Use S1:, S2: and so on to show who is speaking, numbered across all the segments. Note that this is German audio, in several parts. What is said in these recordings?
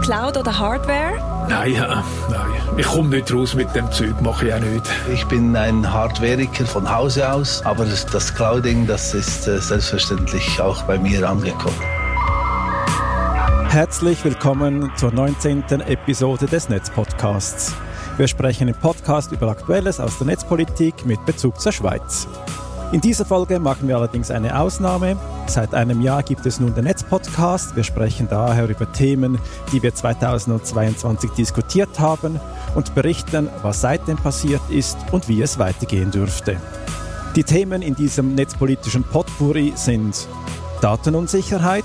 S1: Cloud oder Hardware?
S2: Nein, äh, nein. Ich komme nicht raus mit dem Zeug, mache ich auch nicht.
S3: Ich bin ein Hardwareiker von Hause aus, aber das, das Clouding, das ist äh, selbstverständlich auch bei mir angekommen.
S4: Herzlich willkommen zur 19. Episode des Netzpodcasts. Wir sprechen im Podcast über Aktuelles aus der Netzpolitik mit Bezug zur Schweiz. In dieser Folge machen wir allerdings eine Ausnahme. Seit einem Jahr gibt es nun den Netzpodcast. Wir sprechen daher über Themen, die wir 2022 diskutiert haben und berichten, was seitdem passiert ist und wie es weitergehen dürfte. Die Themen in diesem netzpolitischen Potpourri sind Datenunsicherheit,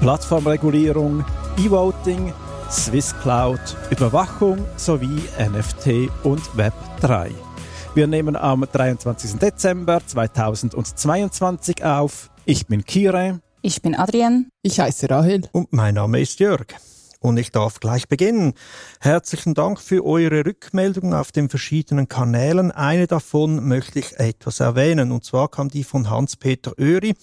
S4: Plattformregulierung, E-Voting, Swiss Cloud, Überwachung sowie NFT und Web 3. Wir nehmen am 23. Dezember 2022 auf. Ich bin Kire.
S5: Ich bin Adrian.
S6: Ich heiße Rahel.
S7: Und mein Name ist Jörg. Und ich darf gleich beginnen. Herzlichen Dank für eure Rückmeldungen auf den verschiedenen Kanälen. Eine davon möchte ich etwas erwähnen. Und zwar kam die von Hans-Peter Oeri.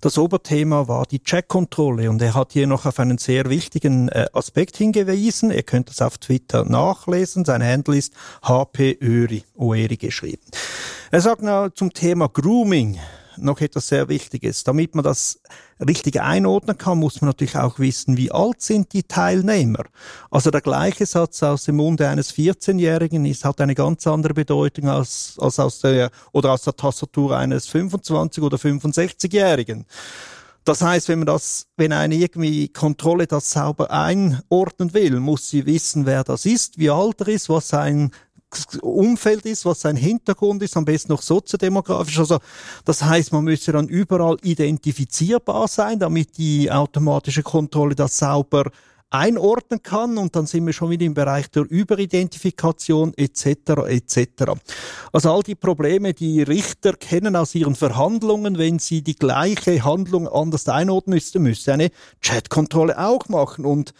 S7: Das Oberthema war die Checkkontrolle. Und er hat hier noch auf einen sehr wichtigen äh, Aspekt hingewiesen. Ihr könnt das auf Twitter nachlesen. Sein Handle ist HP Oeri, Oeri geschrieben. Er sagt noch zum Thema Grooming noch etwas sehr Wichtiges. Damit man das richtig einordnen kann, muss man natürlich auch wissen, wie alt sind die Teilnehmer. Also der gleiche Satz aus dem Munde eines 14-Jährigen ist, hat eine ganz andere Bedeutung als, als aus der, oder aus der Tastatur eines 25- oder 65-Jährigen. Das heißt, wenn man das, wenn eine irgendwie Kontrolle das sauber einordnen will, muss sie wissen, wer das ist, wie alt er ist, was sein Umfeld ist, was sein Hintergrund ist, am besten noch soziodemografisch. Also das heißt, man müsste dann überall identifizierbar sein, damit die automatische Kontrolle das sauber einordnen kann und dann sind wir schon wieder im Bereich der Überidentifikation etc. etc. Also all die Probleme, die Richter kennen aus ihren Verhandlungen, wenn sie die gleiche Handlung anders einordnen müssten, müsste eine Chatkontrolle auch machen und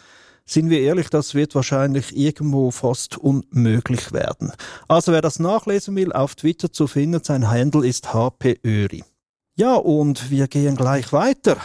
S7: sind wir ehrlich, das wird wahrscheinlich irgendwo fast unmöglich werden. Also wer das nachlesen will, auf Twitter zu finden, sein Handle ist hpöri. Ja, und wir gehen gleich weiter.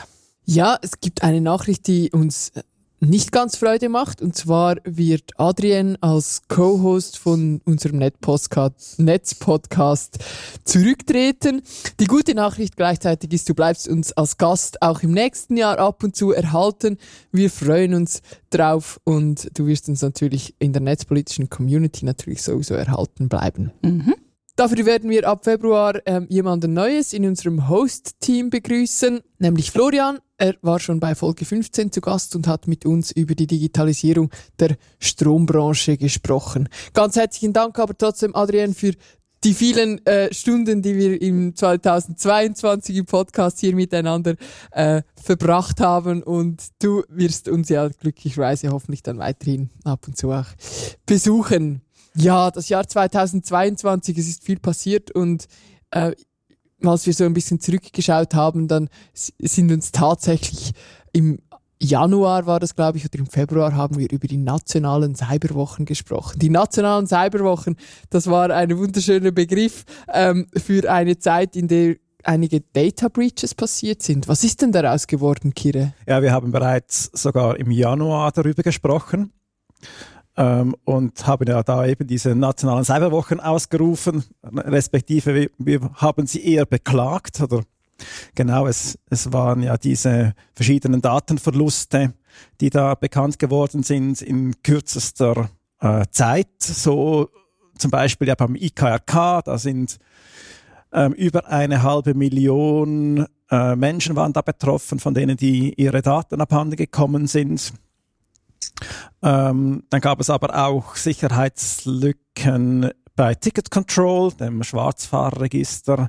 S6: Ja, es gibt eine Nachricht, die uns nicht ganz Freude macht. Und zwar wird Adrian als Co-Host von unserem Netzpodcast zurücktreten. Die gute Nachricht gleichzeitig ist, du bleibst uns als Gast auch im nächsten Jahr ab und zu erhalten. Wir freuen uns drauf und du wirst uns natürlich in der netzpolitischen Community natürlich sowieso erhalten bleiben. Mhm. Dafür werden wir ab Februar ähm, jemanden Neues in unserem Host-Team begrüßen, nämlich Florian. Er war schon bei Folge 15 zu Gast und hat mit uns über die Digitalisierung der Strombranche gesprochen. Ganz herzlichen Dank aber trotzdem, Adrian, für die vielen äh, Stunden, die wir im 2022 im Podcast hier miteinander äh, verbracht haben. Und du wirst uns ja glücklicherweise hoffentlich dann weiterhin ab und zu auch besuchen. Ja, das Jahr 2022, es ist viel passiert und äh, als wir so ein bisschen zurückgeschaut haben, dann sind uns tatsächlich im Januar war das, glaube ich, oder im Februar haben wir über die nationalen Cyberwochen gesprochen. Die nationalen Cyberwochen, das war ein wunderschöner Begriff ähm, für eine Zeit, in der einige Data Breaches passiert sind. Was ist denn daraus geworden, Kire?
S4: Ja, wir haben bereits sogar im Januar darüber gesprochen ähm, und haben ja da eben diese nationalen Cyberwochen ausgerufen, respektive wir, wir haben sie eher beklagt oder genau, es, es waren ja diese verschiedenen Datenverluste, die da bekannt geworden sind in kürzester äh, Zeit. So zum Beispiel ja beim IKRK, da sind ähm, über eine halbe Million äh, Menschen waren da betroffen, von denen die ihre Daten abhanden gekommen sind. Ähm, dann gab es aber auch Sicherheitslücken bei Ticket Control, dem Schwarzfahrerregister.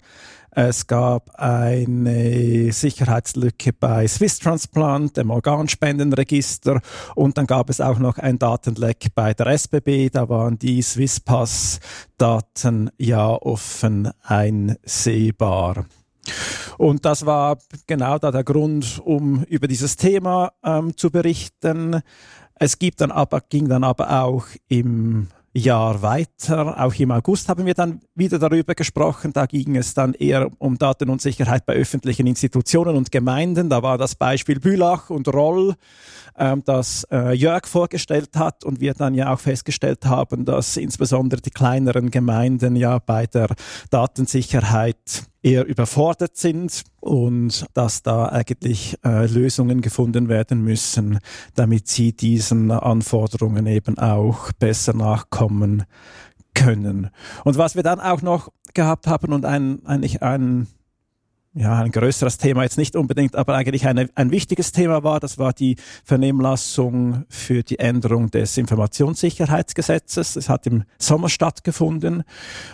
S4: Es gab eine Sicherheitslücke bei Swiss Transplant, dem Organspendenregister. Und dann gab es auch noch ein Datenleck bei der SBB. Da waren die Swisspass-Daten ja offen einsehbar. Und das war genau da der Grund, um über dieses Thema ähm, zu berichten. Es gibt dann aber, ging dann aber auch im Jahr weiter. Auch im August haben wir dann wieder darüber gesprochen. Da ging es dann eher um Datenunsicherheit bei öffentlichen Institutionen und Gemeinden. Da war das Beispiel Bülach und Roll, ähm, das äh, Jörg vorgestellt hat und wir dann ja auch festgestellt haben, dass insbesondere die kleineren Gemeinden ja bei der Datensicherheit eher überfordert sind und dass da eigentlich äh, Lösungen gefunden werden müssen, damit sie diesen Anforderungen eben auch besser nachkommen können. Und was wir dann auch noch gehabt haben und ein, eigentlich ein ja, ein größeres Thema jetzt nicht unbedingt, aber eigentlich eine, ein wichtiges Thema war, das war die Vernehmlassung für die Änderung des Informationssicherheitsgesetzes. Es hat im Sommer stattgefunden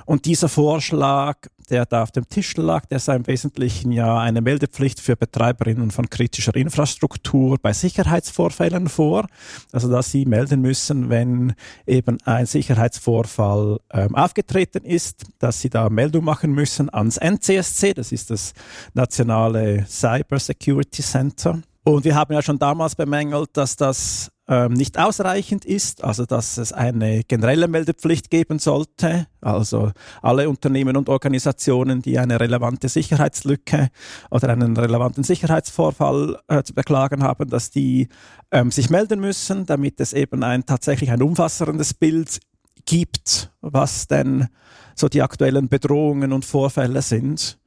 S4: und dieser Vorschlag der da auf dem Tisch lag, der sah im Wesentlichen ja eine Meldepflicht für Betreiberinnen von kritischer Infrastruktur bei Sicherheitsvorfällen vor. Also dass sie melden müssen, wenn eben ein Sicherheitsvorfall ähm, aufgetreten ist, dass sie da Meldung machen müssen ans NCSC, das ist das nationale Cyber Security Center. Und wir haben ja schon damals bemängelt, dass das ähm, nicht ausreichend ist, also dass es eine generelle Meldepflicht geben sollte, also alle Unternehmen und Organisationen, die eine relevante Sicherheitslücke oder einen relevanten Sicherheitsvorfall äh, zu beklagen haben, dass die ähm, sich melden müssen, damit es eben ein tatsächlich ein umfassendes Bild gibt, was denn so die aktuellen Bedrohungen und Vorfälle sind.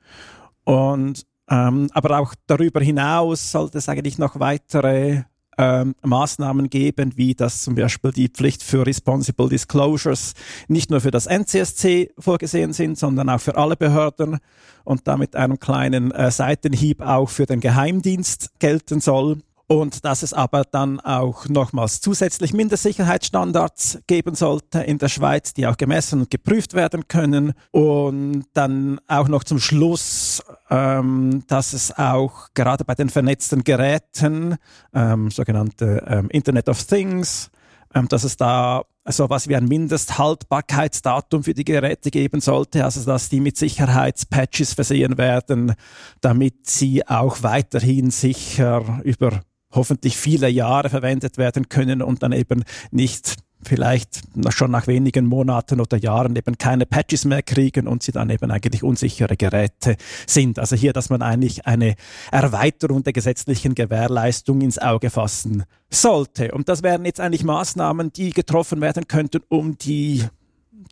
S4: Und ähm, aber auch darüber hinaus sollte es eigentlich noch weitere ähm, Maßnahmen geben, wie das zum Beispiel die Pflicht für Responsible Disclosures nicht nur für das NCSC vorgesehen sind, sondern auch für alle Behörden und damit einen kleinen äh, Seitenhieb auch für den Geheimdienst gelten soll und dass es aber dann auch nochmals zusätzlich Mindestsicherheitsstandards geben sollte in der Schweiz, die auch gemessen und geprüft werden können. Und dann auch noch zum Schluss, ähm, dass es auch gerade bei den vernetzten Geräten, ähm, sogenannte ähm, Internet of Things, ähm, dass es da so was wie ein Mindesthaltbarkeitsdatum für die Geräte geben sollte, also dass die mit Sicherheitspatches versehen werden, damit sie auch weiterhin sicher über hoffentlich viele Jahre verwendet werden können und dann eben nicht vielleicht schon nach wenigen Monaten oder Jahren eben keine Patches mehr kriegen und sie dann eben eigentlich unsichere Geräte sind. Also hier, dass man eigentlich eine Erweiterung der gesetzlichen Gewährleistung ins Auge fassen sollte. Und das wären jetzt eigentlich Maßnahmen, die getroffen werden könnten, um die,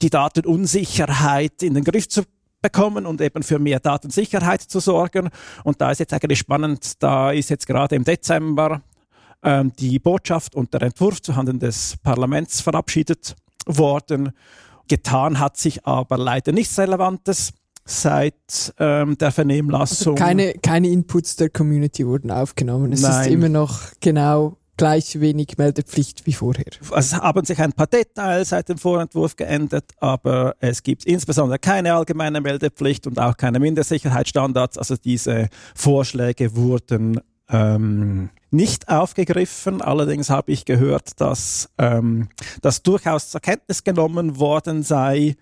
S4: die Datenunsicherheit in den Griff zu bekommen und eben für mehr Datensicherheit zu sorgen. Und da ist jetzt eigentlich spannend, da ist jetzt gerade im Dezember ähm, die Botschaft und der Entwurf zuhanden des Parlaments verabschiedet worden. Getan hat sich aber leider nichts Relevantes seit ähm, der Vernehmlassung.
S6: Also keine, keine Inputs der Community wurden aufgenommen. Es Nein. ist immer noch genau gleich wenig Meldepflicht wie vorher.
S4: Es haben sich ein paar Details seit dem Vorentwurf geändert, aber es gibt insbesondere keine allgemeine Meldepflicht und auch keine Mindestsicherheitsstandards. Also diese Vorschläge wurden ähm, nicht aufgegriffen. Allerdings habe ich gehört, dass ähm, das durchaus zur Kenntnis genommen worden sei,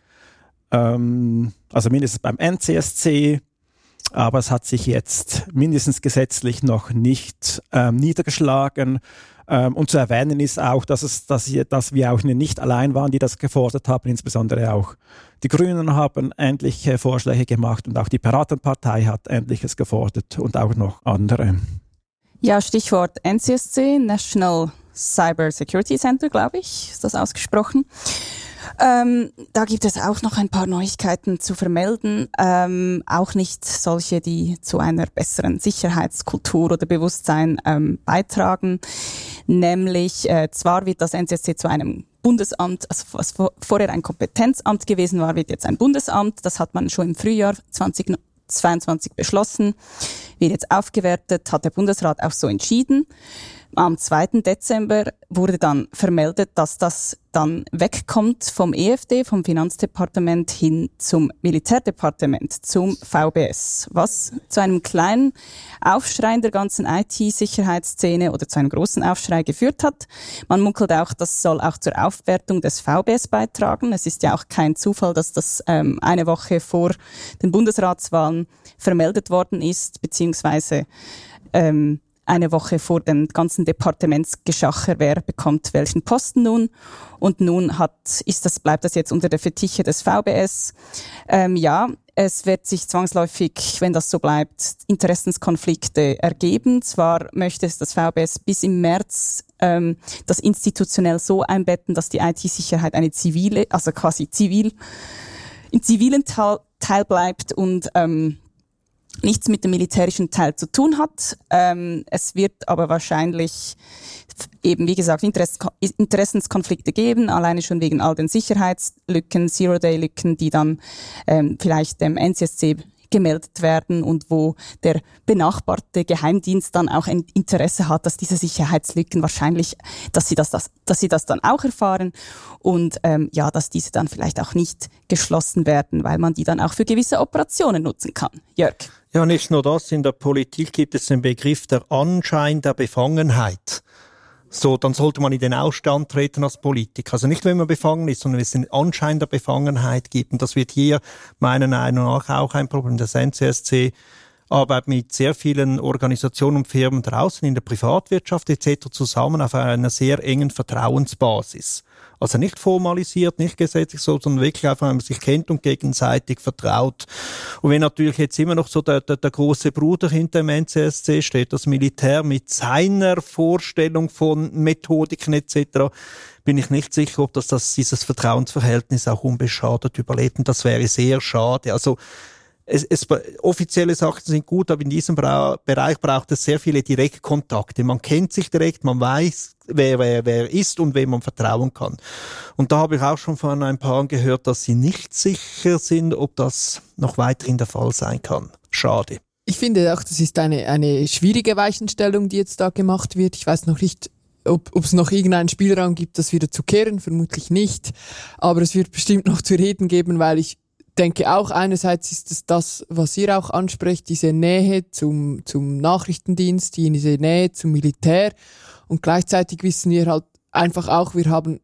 S4: ähm, also mindestens beim NCSC, aber es hat sich jetzt mindestens gesetzlich noch nicht ähm, niedergeschlagen. Ähm, und zu erwähnen ist auch, dass, es, dass, dass wir auch nicht allein waren, die das gefordert haben. Insbesondere auch die Grünen haben ähnliche Vorschläge gemacht und auch die Piratenpartei hat Ähnliches gefordert und auch noch andere.
S1: Ja, Stichwort NCSC, National Cyber Security Center, glaube ich, ist das ausgesprochen. Ähm, da gibt es auch noch ein paar Neuigkeiten zu vermelden. Ähm, auch nicht solche, die zu einer besseren Sicherheitskultur oder Bewusstsein ähm, beitragen. Nämlich, äh, zwar wird das NCSC zu einem Bundesamt, also was vorher ein Kompetenzamt gewesen war, wird jetzt ein Bundesamt. Das hat man schon im Frühjahr 2022 beschlossen, wird jetzt aufgewertet, hat der Bundesrat auch so entschieden. Am 2. Dezember wurde dann vermeldet, dass das dann wegkommt vom EFD, vom Finanzdepartement hin zum Militärdepartement, zum VBS, was zu einem kleinen Aufschrei in der ganzen IT-Sicherheitsszene oder zu einem großen Aufschrei geführt hat. Man munkelt auch, das soll auch zur Aufwertung des VBS beitragen. Es ist ja auch kein Zufall, dass das ähm, eine Woche vor den Bundesratswahlen vermeldet worden ist, beziehungsweise ähm, eine Woche vor dem ganzen Departementsgeschacher, wer bekommt welchen Posten nun. Und nun hat, ist das, bleibt das jetzt unter der Fetiche des VBS. Ähm, ja, es wird sich zwangsläufig, wenn das so bleibt, Interessenskonflikte ergeben. Zwar möchte es das VBS bis im März ähm, das institutionell so einbetten, dass die IT-Sicherheit eine zivile, also quasi zivil, im zivilen Teil, Teil bleibt und ähm, nichts mit dem militärischen Teil zu tun hat. Ähm, es wird aber wahrscheinlich eben, wie gesagt, Interessenskonflikte geben, alleine schon wegen all den Sicherheitslücken, Zero-Day-Lücken, die dann ähm, vielleicht dem NCSC gemeldet werden und wo der benachbarte Geheimdienst dann auch ein Interesse hat, dass diese Sicherheitslücken wahrscheinlich, dass sie das, das dass sie das dann auch erfahren und ähm, ja, dass diese dann vielleicht auch nicht geschlossen werden, weil man die dann auch für gewisse Operationen nutzen kann. Jörg.
S7: Ja, nicht nur das. In der Politik gibt es den Begriff der Anschein der Befangenheit so, dann sollte man in den Ausstand treten als Politiker. Also nicht, wenn man befangen ist, sondern wenn es den Anschein der Befangenheit gibt. Und das wird hier meiner Meinung nach auch ein Problem. Das NCSC arbeitet mit sehr vielen Organisationen und Firmen draußen in der Privatwirtschaft etc. zusammen auf einer sehr engen Vertrauensbasis. Also nicht formalisiert, nicht gesetzlich so, sondern wirklich einfach, wenn man sich kennt und gegenseitig vertraut. Und wenn natürlich jetzt immer noch so der, der, der große Bruder hinter dem NCSC steht, das Militär mit seiner Vorstellung von Methodiken etc., bin ich nicht sicher, ob das, das dieses Vertrauensverhältnis auch unbeschadet überlebt. Und das wäre sehr schade. Also es, es, offizielle Sachen sind gut, aber in diesem Bra Bereich braucht es sehr viele Direktkontakte. Man kennt sich direkt, man weiß, wer, wer, wer ist und wem man vertrauen kann. Und da habe ich auch schon von ein paar gehört, dass sie nicht sicher sind, ob das noch weiterhin der Fall sein kann. Schade.
S6: Ich finde auch, das ist eine, eine schwierige Weichenstellung, die jetzt da gemacht wird. Ich weiß noch nicht, ob es noch irgendeinen Spielraum gibt, das wieder zu kehren, vermutlich nicht. Aber es wird bestimmt noch zu reden geben, weil ich denke auch einerseits ist es das, was ihr auch ansprecht, diese Nähe zum, zum Nachrichtendienst, diese Nähe zum Militär. Und gleichzeitig wissen wir halt einfach auch, wir haben,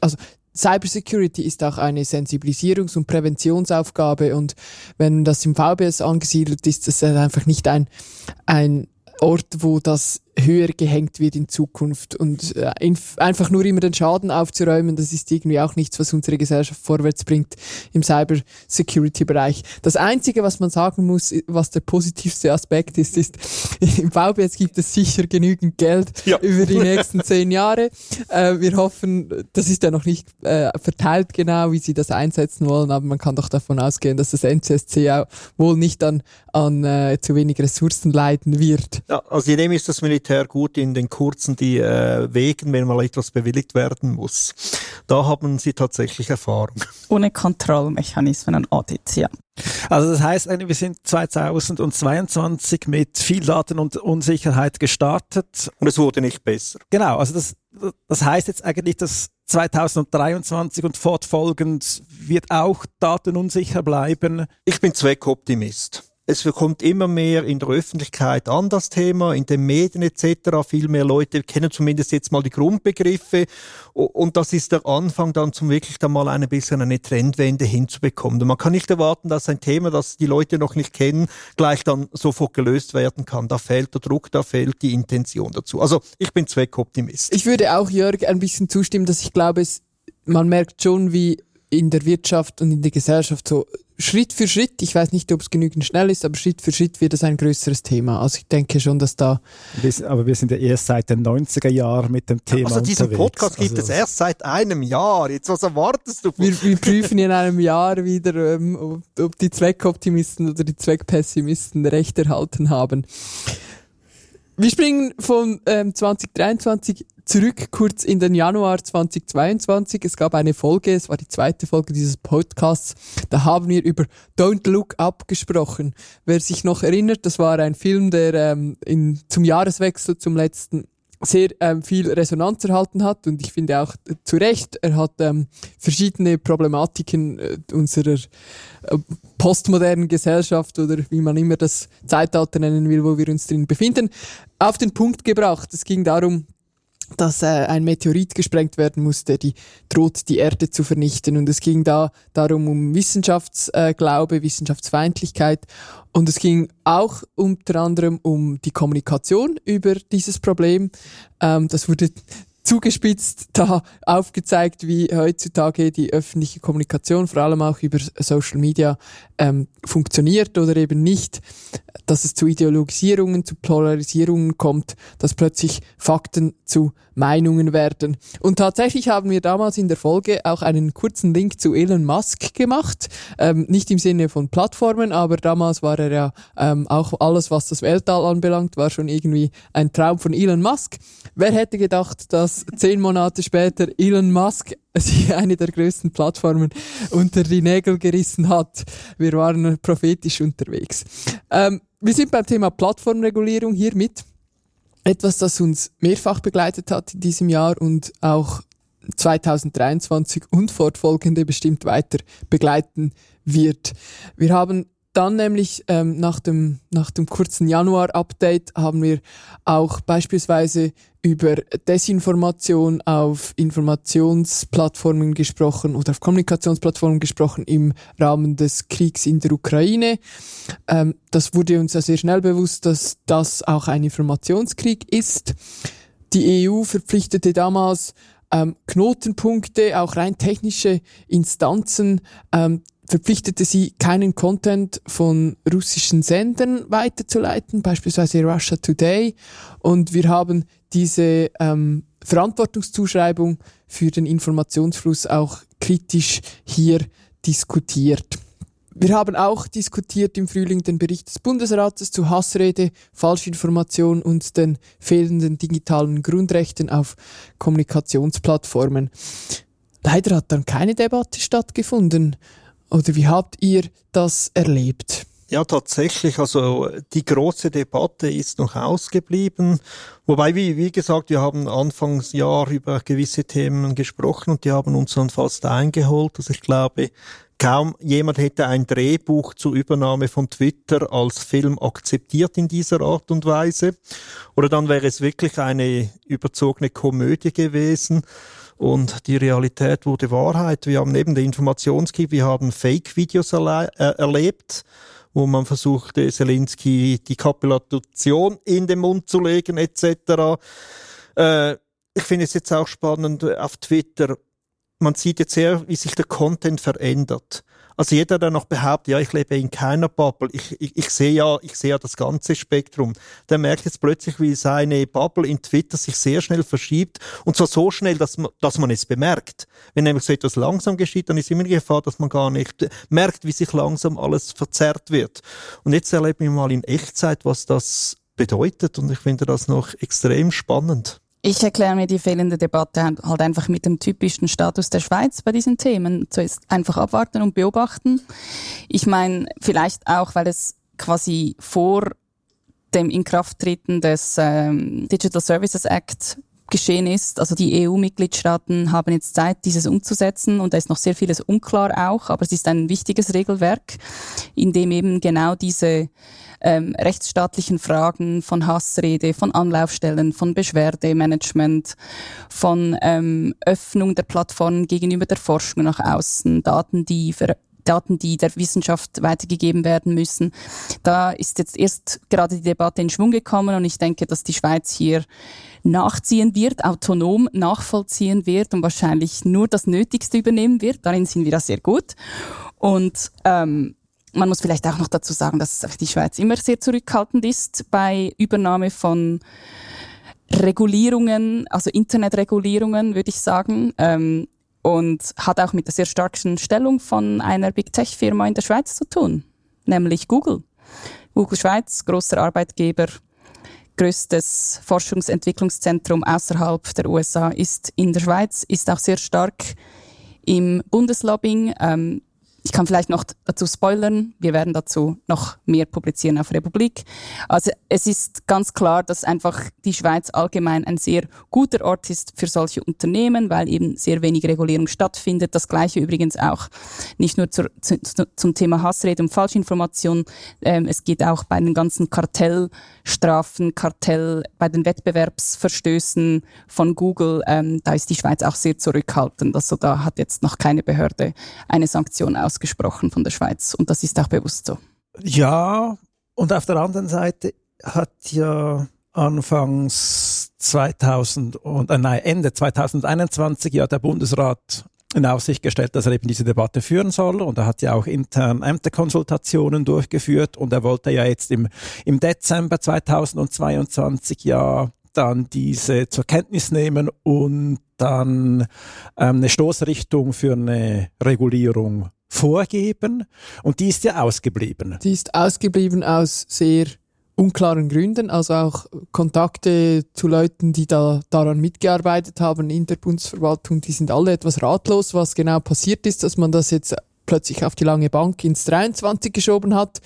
S6: also Cybersecurity ist auch eine Sensibilisierungs- und Präventionsaufgabe. Und wenn das im VBS angesiedelt ist, ist es einfach nicht ein, ein Ort, wo das höher gehängt wird in Zukunft und äh, einfach nur immer den Schaden aufzuräumen, das ist irgendwie auch nichts, was unsere Gesellschaft vorwärts bringt im Cyber-Security-Bereich. Das Einzige, was man sagen muss, was der positivste Aspekt ist, ist, im VBS gibt es sicher genügend Geld ja. über die nächsten zehn Jahre. Äh, wir hoffen, das ist ja noch nicht äh, verteilt genau, wie sie das einsetzen wollen, aber man kann doch davon ausgehen, dass das NCSC auch wohl nicht an, an äh, zu wenig Ressourcen leiden wird.
S7: Ja, also jedem ist das Militär Militär gut in den kurzen die äh, Wegen, wenn mal etwas bewilligt werden muss. Da haben sie tatsächlich Erfahrung.
S1: Ohne Kontrollmechanismen und Audits, ja.
S4: Also das heißt, wir sind 2022 mit viel Daten und Unsicherheit gestartet.
S7: Und es wurde nicht besser.
S4: Genau, also das, das heißt jetzt eigentlich, dass 2023 und fortfolgend wird auch datenunsicher bleiben.
S7: Ich bin Zweckoptimist es kommt immer mehr in der Öffentlichkeit an, das Thema, in den Medien etc. Viel mehr Leute kennen zumindest jetzt mal die Grundbegriffe. Und das ist der Anfang dann zum wirklich dann mal ein bisschen eine Trendwende hinzubekommen. Und man kann nicht erwarten, dass ein Thema, das die Leute noch nicht kennen, gleich dann sofort gelöst werden kann. Da fehlt der Druck, da fehlt die Intention dazu. Also ich bin Zweckoptimist.
S6: Ich würde auch Jörg ein bisschen zustimmen, dass ich glaube, es, man merkt schon, wie in der Wirtschaft und in der Gesellschaft so Schritt für Schritt, ich weiß nicht, ob es genügend schnell ist, aber Schritt für Schritt wird es ein größeres Thema. Also ich denke schon, dass da...
S4: aber wir sind ja erst seit den 90er Jahren mit dem Thema
S7: Also diesen Podcast gibt also es erst seit einem Jahr. Jetzt was erwartest du?
S6: Wir, wir prüfen in einem Jahr wieder, ähm, ob, ob die Zweckoptimisten oder die Zweckpessimisten Recht erhalten haben. Wir springen von ähm, 2023 zurück kurz in den Januar 2022. Es gab eine Folge, es war die zweite Folge dieses Podcasts. Da haben wir über Don't Look Up gesprochen. Wer sich noch erinnert, das war ein Film, der ähm, in, zum Jahreswechsel zum letzten sehr ähm, viel Resonanz erhalten hat und ich finde auch äh, zu Recht, er hat ähm, verschiedene Problematiken äh, unserer äh, postmodernen Gesellschaft oder wie man immer das Zeitalter nennen will, wo wir uns drin befinden, auf den Punkt gebracht. Es ging darum, dass äh, ein Meteorit gesprengt werden musste, die droht die Erde zu vernichten. Und es ging da darum um Wissenschaftsglaube, äh, Wissenschaftsfeindlichkeit. Und es ging auch unter anderem um die Kommunikation über dieses Problem. Ähm, das wurde zugespitzt da aufgezeigt, wie heutzutage die öffentliche Kommunikation, vor allem auch über Social Media, ähm, funktioniert oder eben nicht, dass es zu Ideologisierungen, zu Polarisierungen kommt, dass plötzlich Fakten zu Meinungen werden. Und tatsächlich haben wir damals in der Folge auch einen kurzen Link zu Elon Musk gemacht, ähm, nicht im Sinne von Plattformen, aber damals war er ja ähm, auch alles, was das Weltall anbelangt, war schon irgendwie ein Traum von Elon Musk. Wer hätte gedacht, dass zehn Monate später Elon Musk sich eine der größten Plattformen unter die Nägel gerissen hat. Wir waren prophetisch unterwegs. Ähm, wir sind beim Thema Plattformregulierung hier mit. Etwas, das uns mehrfach begleitet hat in diesem Jahr und auch 2023 und fortfolgende bestimmt weiter begleiten wird. Wir haben dann nämlich ähm, nach, dem, nach dem kurzen Januar-Update haben wir auch beispielsweise über Desinformation auf Informationsplattformen gesprochen oder auf Kommunikationsplattformen gesprochen im Rahmen des Kriegs in der Ukraine. Ähm, das wurde uns ja sehr schnell bewusst, dass das auch ein Informationskrieg ist. Die EU verpflichtete damals ähm, Knotenpunkte, auch rein technische Instanzen ähm, verpflichtete sie, keinen Content von russischen Sendern weiterzuleiten, beispielsweise Russia Today. Und wir haben diese ähm, Verantwortungszuschreibung für den Informationsfluss auch kritisch hier diskutiert. Wir haben auch diskutiert im Frühling den Bericht des Bundesrates zu Hassrede, Falschinformation und den fehlenden digitalen Grundrechten auf Kommunikationsplattformen. Leider hat dann keine Debatte stattgefunden. Oder wie habt ihr das erlebt?
S7: Ja, tatsächlich. Also die große Debatte ist noch ausgeblieben. Wobei, wie, wie gesagt, wir haben Anfangsjahr über gewisse Themen gesprochen und die haben uns dann fast eingeholt. Also ich glaube, kaum jemand hätte ein Drehbuch zur Übernahme von Twitter als Film akzeptiert in dieser Art und Weise. Oder dann wäre es wirklich eine überzogene Komödie gewesen. Und die Realität wurde Wahrheit. Wir haben neben der Informationskrieg, wir haben Fake-Videos erle äh, erlebt, wo man versuchte, Zelensky die Kapitulation in den Mund zu legen, etc. Äh, ich finde es jetzt auch spannend auf Twitter. Man sieht jetzt sehr, wie sich der Content verändert. Also jeder, der noch behauptet, ja, ich lebe in keiner Bubble, ich, ich, ich sehe ja, ich sehe ja das ganze Spektrum, der merkt jetzt plötzlich, wie seine Bubble in Twitter sich sehr schnell verschiebt und zwar so schnell, dass man, dass man es bemerkt. Wenn nämlich so etwas langsam geschieht, dann ist immer die Gefahr, dass man gar nicht merkt, wie sich langsam alles verzerrt wird. Und jetzt erleben wir mal in Echtzeit, was das bedeutet und ich finde das noch extrem spannend.
S1: Ich erkläre mir die fehlende Debatte halt einfach mit dem typischen Status der Schweiz bei diesen Themen. Zuerst einfach abwarten und beobachten. Ich meine, vielleicht auch, weil es quasi vor dem Inkrafttreten des ähm, Digital Services Act geschehen ist. Also die EU-Mitgliedstaaten haben jetzt Zeit, dieses umzusetzen und da ist noch sehr vieles unklar auch, aber es ist ein wichtiges Regelwerk, in dem eben genau diese ähm, rechtsstaatlichen Fragen von Hassrede, von Anlaufstellen, von Beschwerdemanagement, von ähm, Öffnung der Plattformen gegenüber der Forschung nach außen, Daten, die für Daten, die der Wissenschaft weitergegeben werden müssen. Da ist jetzt erst gerade die Debatte in Schwung gekommen und ich denke, dass die Schweiz hier nachziehen wird, autonom nachvollziehen wird und wahrscheinlich nur das Nötigste übernehmen wird. Darin sind wir da sehr gut. Und ähm, man muss vielleicht auch noch dazu sagen, dass die Schweiz immer sehr zurückhaltend ist bei Übernahme von Regulierungen, also Internetregulierungen, würde ich sagen. Ähm, und hat auch mit der sehr starken Stellung von einer Big Tech Firma in der Schweiz zu tun, nämlich Google. Google Schweiz, großer Arbeitgeber, größtes Forschungsentwicklungszentrum außerhalb der USA ist in der Schweiz, ist auch sehr stark im Bundeslobbying. Ähm, ich kann vielleicht noch dazu spoilern, wir werden dazu noch mehr publizieren auf Republik. Also es ist ganz klar, dass einfach die Schweiz allgemein ein sehr guter Ort ist für solche Unternehmen, weil eben sehr wenig Regulierung stattfindet. Das gleiche übrigens auch nicht nur zur, zu, zum Thema Hassrede und Falschinformation. Ähm, es geht auch bei den ganzen Kartellstrafen, Kartell, bei den Wettbewerbsverstößen von Google. Ähm, da ist die Schweiz auch sehr zurückhaltend. Also da hat jetzt noch keine Behörde eine Sanktion ausgesprochen von der Schweiz. Und das ist auch bewusst so.
S4: Ja, und auf der anderen Seite hat ja Anfangs 2000 und äh, nein, Ende 2021 ja der Bundesrat in Aussicht gestellt, dass er eben diese Debatte führen soll. Und er hat ja auch intern Ämterkonsultationen durchgeführt. Und er wollte ja jetzt im, im Dezember 2022 ja dann diese zur Kenntnis nehmen und dann ähm, eine Stoßrichtung für eine Regulierung vorgeben. Und die ist ja ausgeblieben.
S6: Die ist ausgeblieben aus sehr unklaren Gründen, also auch Kontakte zu Leuten, die da daran mitgearbeitet haben in der Bundesverwaltung, die sind alle etwas ratlos, was genau passiert ist, dass man das jetzt plötzlich auf die lange Bank ins 23 geschoben hat.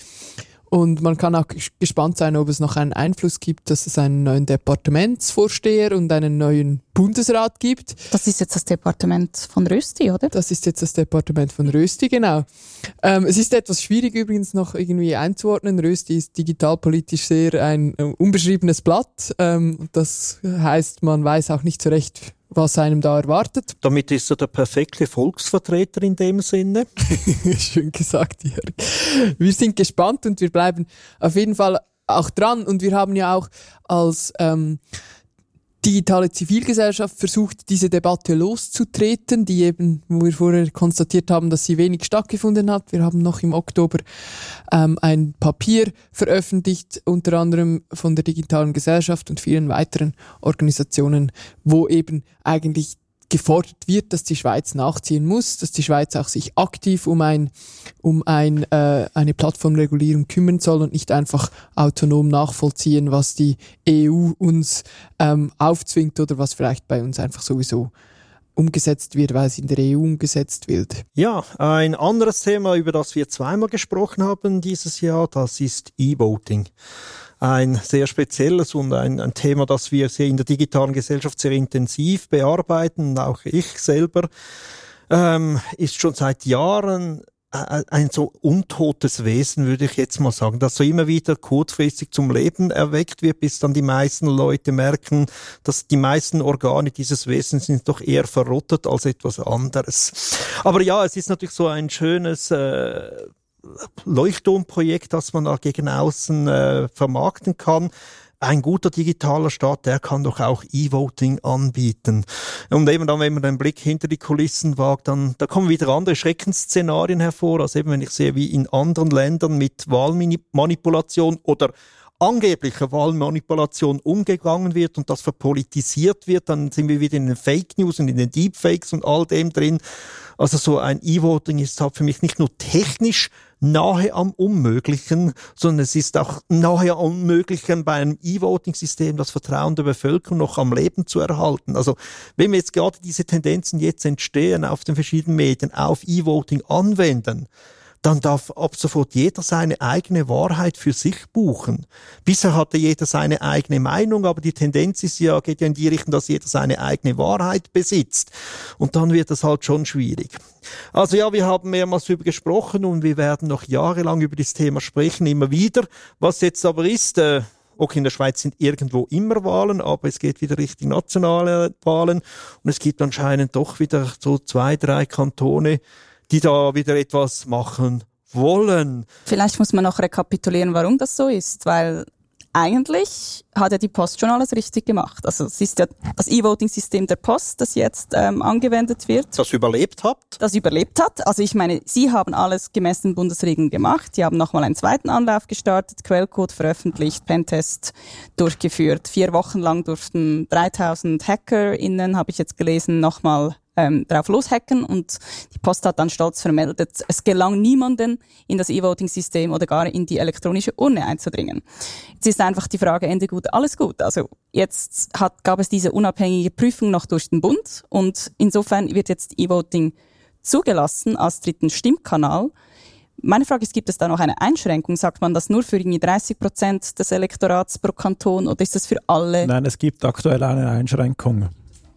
S6: Und man kann auch gespannt sein, ob es noch einen Einfluss gibt, dass es einen neuen Departementsvorsteher und einen neuen Bundesrat gibt.
S1: Das ist jetzt das Departement von Rösti, oder?
S6: Das ist jetzt das Departement von Rösti, genau. Ähm, es ist etwas schwierig übrigens noch irgendwie einzuordnen. Rösti ist digitalpolitisch sehr ein äh, unbeschriebenes Blatt. Ähm, das heißt, man weiß auch nicht so recht, was einem da erwartet.
S7: Damit ist er der perfekte Volksvertreter in dem Sinne.
S6: Schön gesagt, Jörg. Wir sind gespannt und wir bleiben auf jeden Fall auch dran und wir haben ja auch als ähm, digitale Zivilgesellschaft versucht, diese Debatte loszutreten, die eben, wo wir vorher konstatiert haben, dass sie wenig stattgefunden hat. Wir haben noch im Oktober ähm, ein Papier veröffentlicht, unter anderem von der digitalen Gesellschaft und vielen weiteren Organisationen, wo eben eigentlich gefordert wird, dass die Schweiz nachziehen muss, dass die Schweiz auch sich aktiv um, ein, um ein, äh, eine Plattformregulierung kümmern soll und nicht einfach autonom nachvollziehen, was die EU uns ähm, aufzwingt oder was vielleicht bei uns einfach sowieso umgesetzt wird, weil es in der EU umgesetzt wird.
S7: Ja, ein anderes Thema, über das wir zweimal gesprochen haben dieses Jahr, das ist E-Voting ein sehr spezielles und ein, ein Thema, das wir in der digitalen Gesellschaft sehr intensiv bearbeiten. Auch ich selber ähm, ist schon seit Jahren ein so untotes Wesen, würde ich jetzt mal sagen, das so immer wieder kurzfristig zum Leben erweckt wird, bis dann die meisten Leute merken, dass die meisten Organe dieses Wesens sind doch eher verrottet als etwas anderes. Aber ja, es ist natürlich so ein schönes äh, Leuchtturmprojekt, das man da gegen außen äh, vermarkten kann. Ein guter digitaler Staat, der kann doch auch E-Voting anbieten. Und eben dann, wenn man den Blick hinter die Kulissen wagt, dann da kommen wieder andere Schreckensszenarien hervor, als eben wenn ich sehe, wie in anderen Ländern mit Wahlmanipulation oder angeblicher Wahlmanipulation umgegangen wird und das verpolitisiert wird, dann sind wir wieder in den Fake News und in den Deepfakes und all dem drin. Also so ein E-Voting ist halt für mich nicht nur technisch nahe am Unmöglichen, sondern es ist auch nahe am Unmöglichen bei einem E-Voting-System das Vertrauen der Bevölkerung noch am Leben zu erhalten. Also wenn wir jetzt gerade diese Tendenzen jetzt entstehen auf den verschiedenen Medien auf E-Voting anwenden, dann darf ab sofort jeder seine eigene Wahrheit für sich buchen. Bisher hatte jeder seine eigene Meinung, aber die Tendenz ist ja, geht ja in die Richtung, dass jeder seine eigene Wahrheit besitzt. Und dann wird es halt schon schwierig. Also ja, wir haben mehrmals darüber gesprochen und wir werden noch jahrelang über das Thema sprechen, immer wieder. Was jetzt aber ist, äh, Okay, in der Schweiz sind irgendwo immer Wahlen, aber es geht wieder Richtung nationale Wahlen und es gibt anscheinend doch wieder so zwei, drei Kantone, die da wieder etwas machen wollen.
S1: Vielleicht muss man noch rekapitulieren, warum das so ist, weil eigentlich hat ja die Post schon alles richtig gemacht. Also es ist ja das E-Voting-System der Post, das jetzt ähm, angewendet wird.
S7: Das überlebt hat?
S1: Das überlebt hat. Also ich meine, Sie haben alles gemäß den Bundesregeln gemacht. Sie haben nochmal einen zweiten Anlauf gestartet, Quellcode veröffentlicht, Pentest durchgeführt. Vier Wochen lang durften 3000 HackerInnen, habe ich jetzt gelesen, nochmal ähm, drauf loshacken und die Post hat dann stolz vermeldet, es gelang niemanden in das E-Voting-System oder gar in die elektronische Urne einzudringen. Jetzt ist einfach die Frage, Ende gut, alles gut. Also jetzt hat, gab es diese unabhängige Prüfung noch durch den Bund und insofern wird jetzt E-Voting zugelassen als dritten Stimmkanal. Meine Frage ist, gibt es da noch eine Einschränkung? Sagt man das nur für irgendwie 30 Prozent des Elektorats pro Kanton oder ist das für alle?
S4: Nein, es gibt aktuell eine Einschränkung.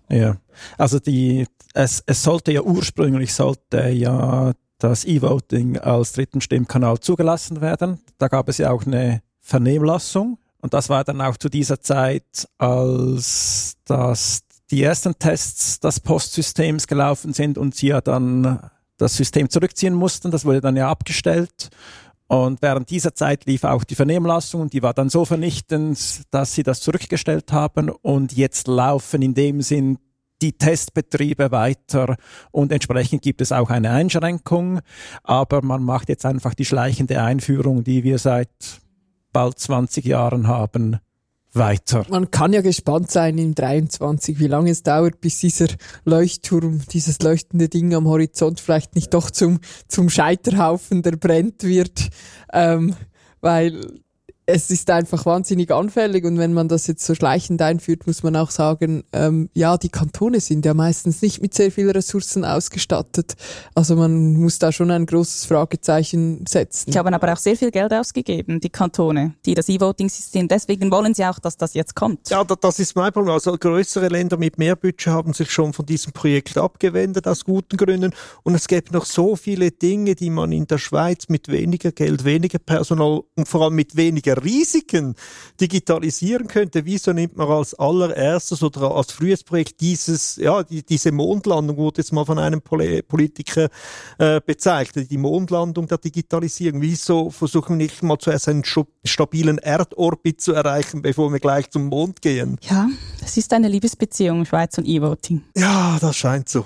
S4: Ja, also die, es, es sollte ja ursprünglich sollte ja das E-Voting als dritten Stimmkanal zugelassen werden. Da gab es ja auch eine Vernehmlassung und das war dann auch zu dieser Zeit, als das die ersten Tests des Postsystems gelaufen sind und sie ja dann das System zurückziehen mussten. Das wurde dann ja abgestellt. Und während dieser Zeit lief auch die Vernehmlassung und die war dann so vernichtend, dass sie das zurückgestellt haben und jetzt laufen in dem Sinn die Testbetriebe weiter und entsprechend gibt es auch eine Einschränkung, aber man macht jetzt einfach die schleichende Einführung, die wir seit bald 20 Jahren haben, weiter.
S6: Man kann ja gespannt sein im 23, wie lange es dauert, bis dieser Leuchtturm, dieses leuchtende Ding am Horizont vielleicht nicht doch zum, zum Scheiterhaufen, der brennt wird, ähm, weil es ist einfach wahnsinnig anfällig und wenn man das jetzt so schleichend einführt, muss man auch sagen, ähm, ja, die Kantone sind ja meistens nicht mit sehr vielen Ressourcen ausgestattet. Also man muss da schon ein großes Fragezeichen setzen.
S1: Die haben aber auch sehr viel Geld ausgegeben, die Kantone, die das E-Voting-System. Deswegen wollen sie auch, dass das jetzt kommt.
S7: Ja, das ist mein Problem. Also größere Länder mit mehr Budget haben sich schon von diesem Projekt abgewendet aus guten Gründen und es gibt noch so viele Dinge, die man in der Schweiz mit weniger Geld, weniger Personal und vor allem mit weniger Risiken digitalisieren könnte, wieso nimmt man als allererstes oder als frühes Projekt dieses, ja, die, diese Mondlandung wurde jetzt mal von einem Politiker äh, bezeichnet, die Mondlandung der Digitalisierung. Wieso versuchen wir nicht mal zuerst einen stabilen Erdorbit zu erreichen, bevor wir gleich zum Mond gehen?
S1: Ja, es ist eine Liebesbeziehung, Schweiz und E-Voting.
S7: Ja, das scheint so.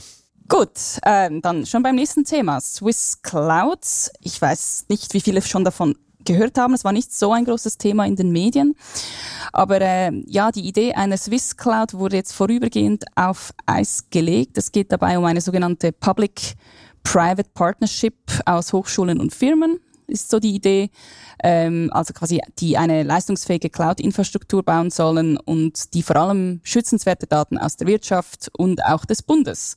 S1: Gut, ähm, dann schon beim nächsten Thema. Swiss Clouds. Ich weiß nicht, wie viele schon davon gehört haben. Es war nicht so ein großes Thema in den Medien. Aber äh, ja, die Idee einer Swiss Cloud wurde jetzt vorübergehend auf Eis gelegt. Es geht dabei um eine sogenannte Public-Private Partnership aus Hochschulen und Firmen ist so die Idee, ähm, also quasi die eine leistungsfähige Cloud-Infrastruktur bauen sollen und die vor allem schützenswerte Daten aus der Wirtschaft und auch des Bundes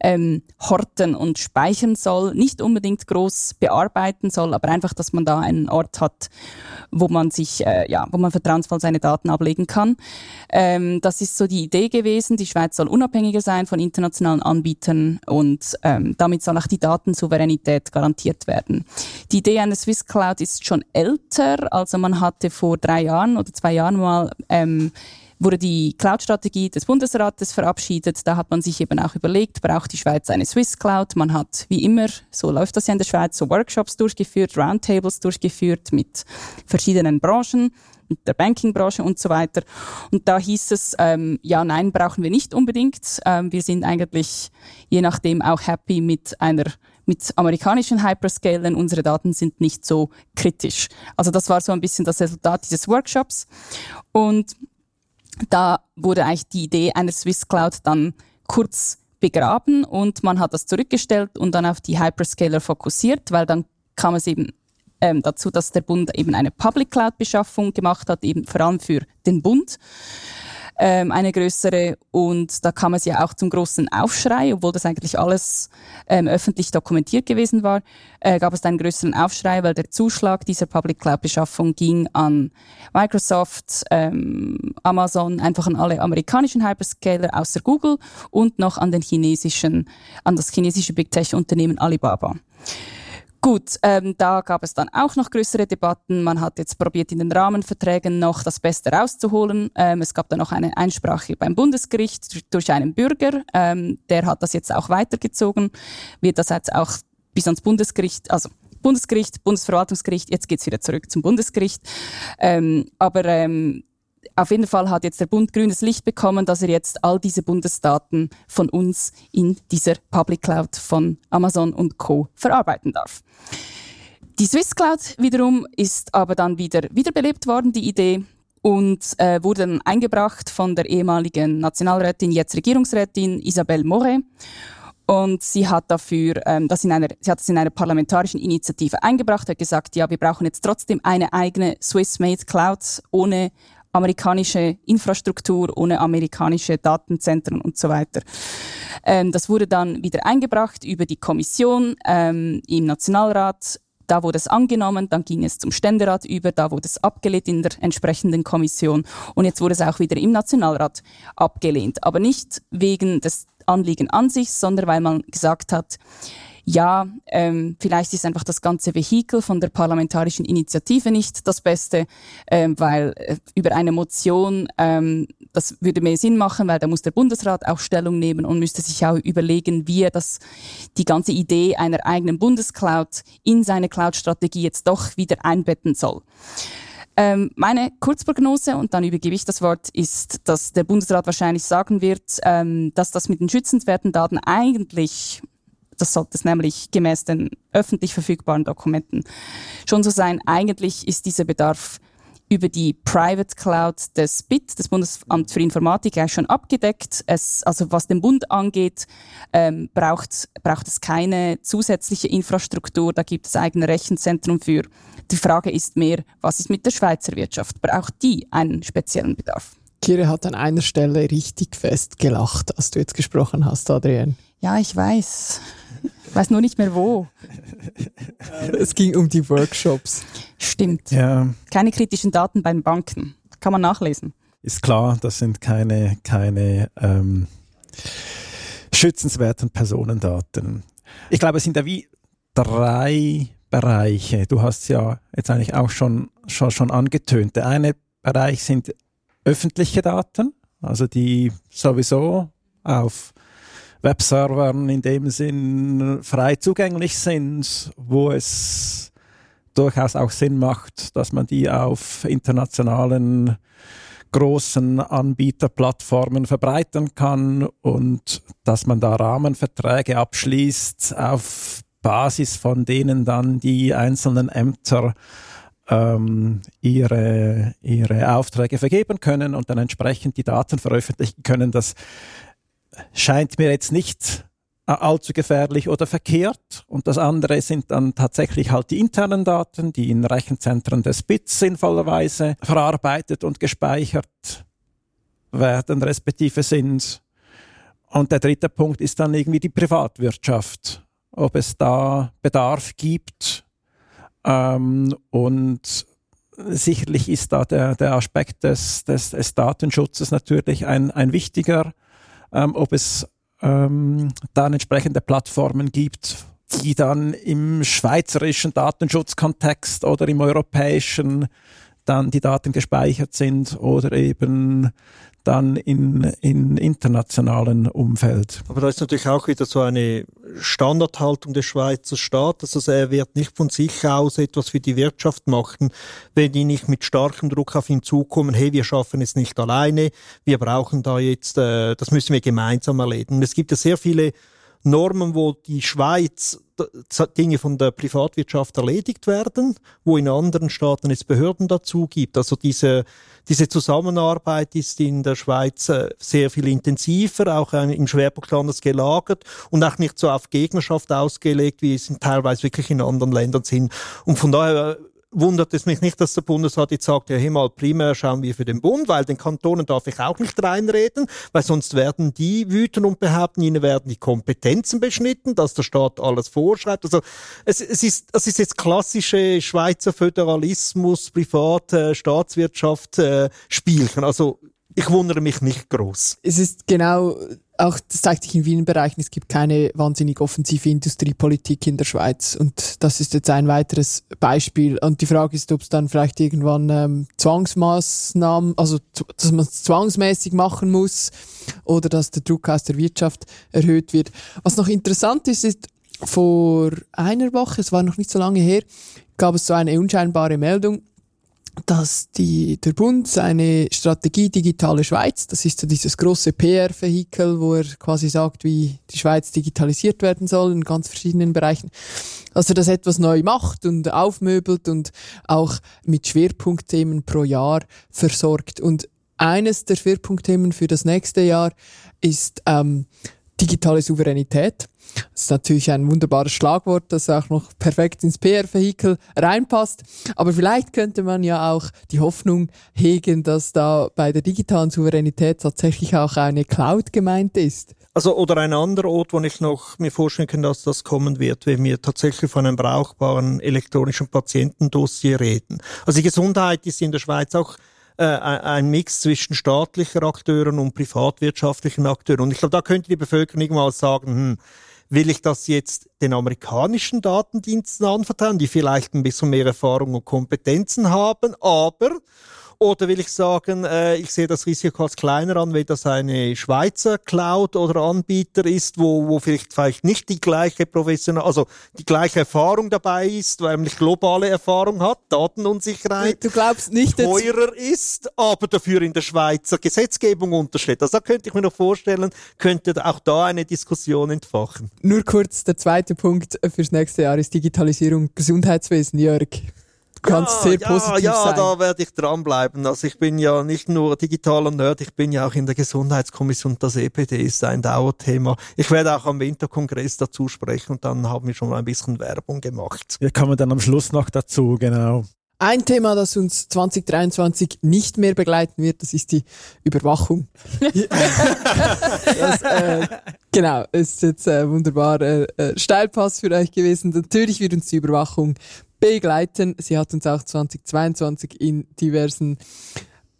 S1: ähm, horten und speichern soll, nicht unbedingt groß bearbeiten soll, aber einfach, dass man da einen Ort hat, wo man sich, äh, ja, wo man vertrauensvoll seine Daten ablegen kann. Ähm, das ist so die Idee gewesen. Die Schweiz soll unabhängiger sein von internationalen Anbietern und ähm, damit soll auch die Datensouveränität garantiert werden. Die Idee einer Swiss Cloud ist schon älter, also man hatte vor drei Jahren oder zwei Jahren mal ähm, wurde die Cloud-Strategie des Bundesrates verabschiedet. Da hat man sich eben auch überlegt, braucht die Schweiz eine Swiss Cloud? Man hat wie immer, so läuft das ja in der Schweiz, so Workshops durchgeführt, Roundtables durchgeführt mit verschiedenen Branchen mit der Bankingbranche und so weiter. Und da hieß es, ähm, ja, nein, brauchen wir nicht unbedingt. Ähm, wir sind eigentlich je nachdem auch happy mit einer mit amerikanischen Hyperscalern. Unsere Daten sind nicht so kritisch. Also das war so ein bisschen das Resultat dieses Workshops. Und da wurde eigentlich die Idee einer Swiss Cloud dann kurz begraben und man hat das zurückgestellt und dann auf die Hyperscaler fokussiert, weil dann kam es eben ähm, dazu, dass der Bund eben eine Public Cloud Beschaffung gemacht hat, eben vor allem für den Bund ähm, eine größere. Und da kam es ja auch zum großen Aufschrei, obwohl das eigentlich alles ähm, öffentlich dokumentiert gewesen war, äh, gab es einen größeren Aufschrei, weil der Zuschlag dieser Public Cloud-Beschaffung ging an Microsoft, ähm, Amazon, einfach an alle amerikanischen Hyperscaler außer Google und noch an den chinesischen, an das chinesische Big Tech-Unternehmen Alibaba. Gut, ähm, da gab es dann auch noch größere Debatten. Man hat jetzt probiert, in den Rahmenverträgen noch das Beste rauszuholen. Ähm, es gab dann noch eine Einsprache beim Bundesgericht durch einen Bürger. Ähm, der hat das jetzt auch weitergezogen, wird das jetzt auch bis ans Bundesgericht, also Bundesgericht, Bundesverwaltungsgericht, jetzt geht's wieder zurück zum Bundesgericht. Ähm, aber ähm, auf jeden Fall hat jetzt der Bund grünes Licht bekommen, dass er jetzt all diese Bundesdaten von uns in dieser Public Cloud von Amazon und Co. verarbeiten darf. Die Swiss Cloud wiederum ist aber dann wieder wiederbelebt worden, die Idee, und äh, wurde dann eingebracht von der ehemaligen Nationalrätin, jetzt Regierungsrätin Isabelle Moret. Und sie hat dafür, ähm, das in einer, sie hat es in einer parlamentarischen Initiative eingebracht, hat gesagt, ja, wir brauchen jetzt trotzdem eine eigene Swiss-made Cloud ohne amerikanische Infrastruktur, ohne amerikanische Datenzentren und so weiter. Ähm, das wurde dann wieder eingebracht über die Kommission ähm, im Nationalrat. Da wurde es angenommen, dann ging es zum Ständerat über, da wurde es abgelehnt in der entsprechenden Kommission und jetzt wurde es auch wieder im Nationalrat abgelehnt. Aber nicht wegen des Anliegen an sich, sondern weil man gesagt hat, ja, ähm, vielleicht ist einfach das ganze Vehikel von der parlamentarischen Initiative nicht das Beste, ähm, weil äh, über eine Motion, ähm, das würde mehr Sinn machen, weil da muss der Bundesrat auch Stellung nehmen und müsste sich auch überlegen, wie er das, die ganze Idee einer eigenen Bundescloud in seine Cloud-Strategie jetzt doch wieder einbetten soll. Ähm, meine Kurzprognose, und dann übergebe ich das Wort, ist, dass der Bundesrat wahrscheinlich sagen wird, ähm, dass das mit den schützenswerten Daten eigentlich das sollte es nämlich gemäß den öffentlich verfügbaren Dokumenten schon so sein. Eigentlich ist dieser Bedarf über die Private Cloud des BIT, des Bundesamt für Informatik, ja schon abgedeckt. Es, also was den Bund angeht, ähm, braucht, braucht es keine zusätzliche Infrastruktur. Da gibt es eigene Rechenzentrum für. Die Frage ist mehr, was ist mit der Schweizer Wirtschaft? Braucht die einen speziellen Bedarf?
S6: Kire hat an einer Stelle richtig fest gelacht, als du jetzt gesprochen hast, Adrienne.
S1: Ja, ich weiß. Ich weiß nur nicht mehr wo.
S6: es ging um die Workshops.
S1: Stimmt.
S4: Ja.
S1: Keine kritischen Daten beim Banken. Kann man nachlesen.
S4: Ist klar, das sind keine, keine ähm, schützenswerten Personendaten. Ich glaube, es sind ja wie drei Bereiche. Du hast ja jetzt eigentlich auch schon, schon, schon angetönt. Der eine Bereich sind öffentliche Daten, also die sowieso auf Webservern in dem Sinn frei zugänglich sind, wo es durchaus auch Sinn macht, dass man die auf internationalen großen Anbieterplattformen verbreiten kann und dass man da Rahmenverträge abschließt, auf Basis von denen dann die einzelnen Ämter ähm, ihre, ihre Aufträge vergeben können und dann entsprechend die Daten veröffentlichen können. Das scheint mir jetzt nicht äh, allzu gefährlich oder verkehrt. Und das andere sind dann tatsächlich halt die internen Daten, die in Rechenzentren des BITS sinnvollerweise verarbeitet und gespeichert werden, respektive sind. Und der dritte Punkt ist dann irgendwie die Privatwirtschaft, ob es da Bedarf gibt. Ähm, und sicherlich ist da der, der Aspekt des, des, des Datenschutzes natürlich ein, ein wichtiger. Ähm, ob es ähm, dann entsprechende Plattformen gibt, die dann im schweizerischen Datenschutzkontext oder im europäischen dann die Daten gespeichert sind oder eben dann in, in internationalen Umfeld.
S7: Aber da ist natürlich auch wieder so eine Standardhaltung des Schweizer Staates. Also er wird nicht von sich aus etwas für die Wirtschaft machen, wenn die nicht mit starkem Druck auf ihn zukommen, hey, wir schaffen es nicht alleine, wir brauchen da jetzt, äh, das müssen wir gemeinsam erledigen. Es gibt ja sehr viele Normen, wo die Schweiz Dinge von der Privatwirtschaft erledigt werden, wo in anderen Staaten es Behörden dazu gibt. Also diese, diese Zusammenarbeit ist in der Schweiz äh, sehr viel intensiver, auch im Schwerpunkt anders gelagert und auch nicht so auf Gegnerschaft ausgelegt, wie es teilweise wirklich in anderen Ländern sind. Und von daher wundert es mich nicht, dass der Bundesrat jetzt sagt, ja, hier mal primär schauen wir für den Bund, weil den Kantonen darf ich auch nicht reinreden, weil sonst werden die wüten und behaupten, ihnen werden die Kompetenzen beschnitten, dass der Staat alles vorschreibt. Also es, es ist, das ist jetzt klassische Schweizer Föderalismus, private Staatswirtschaft äh, Spielchen. Also ich wundere mich nicht groß.
S6: Es ist genau auch das zeigt sich in vielen Bereichen, es gibt keine wahnsinnig offensive Industriepolitik in der Schweiz. Und das ist jetzt ein weiteres Beispiel. Und die Frage ist, ob es dann vielleicht irgendwann ähm, Zwangsmaßnahmen, also dass man es zwangsmäßig machen muss oder dass der Druck aus der Wirtschaft erhöht wird. Was noch interessant ist, ist, vor einer Woche, es war noch nicht so lange her, gab es so eine unscheinbare Meldung, dass die, der Bund seine Strategie Digitale Schweiz, das ist so dieses große PR-Vehikel, wo er quasi sagt, wie die Schweiz digitalisiert werden soll in ganz verschiedenen Bereichen, dass er das etwas neu macht und aufmöbelt und auch mit Schwerpunktthemen pro Jahr versorgt. Und eines der Schwerpunktthemen für das nächste Jahr ist ähm, digitale Souveränität. Das ist natürlich ein wunderbares Schlagwort, das auch noch perfekt ins PR-Vehikel reinpasst. Aber vielleicht könnte man ja auch die Hoffnung hegen, dass da bei der digitalen Souveränität tatsächlich auch eine Cloud gemeint ist.
S7: Also, oder ein anderer Ort, wo ich noch mir vorstellen kann, dass das kommen wird, wenn wir tatsächlich von einem brauchbaren elektronischen Patientendossier reden. Also die Gesundheit ist in der Schweiz auch äh, ein Mix zwischen staatlichen Akteuren und privatwirtschaftlichen Akteuren. Und ich glaube, da könnte die Bevölkerung irgendwann sagen, hm, will ich das jetzt den amerikanischen Datendiensten anvertrauen, die vielleicht ein bisschen mehr Erfahrung und Kompetenzen haben, aber oder will ich sagen, äh, ich sehe das Risiko als kleiner an, wenn das eine Schweizer Cloud oder Anbieter ist, wo, wo vielleicht, vielleicht nicht die gleiche professionelle, also die gleiche Erfahrung dabei ist, weil nämlich globale Erfahrung hat, Datenunsicherheit.
S6: Du, du glaubst nicht,
S7: teurer ist, aber dafür in der Schweizer Gesetzgebung untersteht. Also da könnte ich mir noch vorstellen, könnte auch da eine Diskussion entfachen.
S6: Nur kurz, der zweite Punkt fürs nächste Jahr ist Digitalisierung Gesundheitswesen, Jörg kannst ja, sehr positiv
S7: ja,
S6: sein.
S7: Ja, da werde ich dranbleiben. Also ich bin ja nicht nur digitaler Nerd, ich bin ja auch in der Gesundheitskommission. Das EPD ist ein Dauerthema. Ich werde auch am Winterkongress dazu sprechen und dann haben wir schon mal ein bisschen Werbung gemacht.
S4: Wir kommen dann am Schluss noch dazu, genau.
S6: Ein Thema, das uns 2023 nicht mehr begleiten wird, das ist die Überwachung. das, äh, genau, ist jetzt äh, wunderbar äh, äh, Steilpass für euch gewesen. Natürlich wird uns die Überwachung begleiten. Sie hat uns auch 2022 in diversen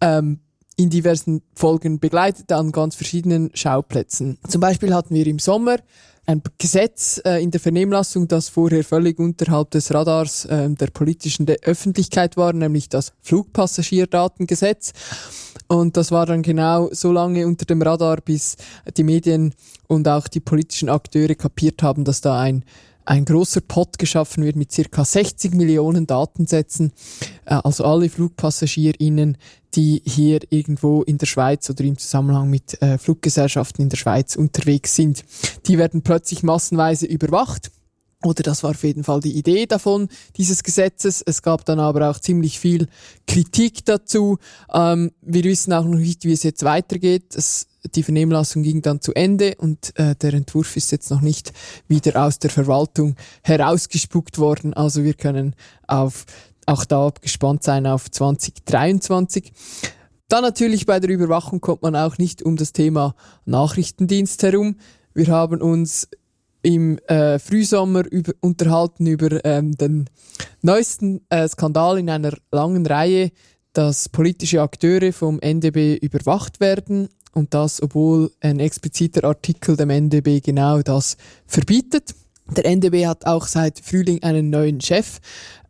S6: ähm, in diversen Folgen begleitet an ganz verschiedenen Schauplätzen. Zum Beispiel hatten wir im Sommer ein Gesetz äh, in der Vernehmlassung, das vorher völlig unterhalb des Radars äh, der politischen de Öffentlichkeit war, nämlich das Flugpassagierdatengesetz. Und das war dann genau so lange unter dem Radar, bis die Medien und auch die politischen Akteure kapiert haben, dass da ein ein großer Pot geschaffen wird mit circa 60 Millionen Datensätzen, äh, also alle FlugpassagierInnen, die hier irgendwo in der Schweiz oder im Zusammenhang mit äh, Fluggesellschaften in der Schweiz unterwegs sind. Die werden plötzlich massenweise überwacht. Oder das war auf jeden Fall die Idee davon, dieses Gesetzes. Es gab dann aber auch ziemlich viel Kritik dazu. Ähm, wir wissen auch noch nicht, wie es jetzt weitergeht. Es die Vernehmlassung ging dann zu Ende und äh, der Entwurf ist jetzt noch nicht wieder aus der Verwaltung herausgespuckt worden. Also wir können auf, auch da gespannt sein auf 2023. Dann natürlich bei der Überwachung kommt man auch nicht um das Thema Nachrichtendienst herum. Wir haben uns im äh, Frühsommer über, unterhalten über ähm, den neuesten äh, Skandal in einer langen Reihe, dass politische Akteure vom NDB überwacht werden und das, obwohl ein expliziter Artikel dem NDB genau das verbietet. Der NDB hat auch seit Frühling einen neuen Chef.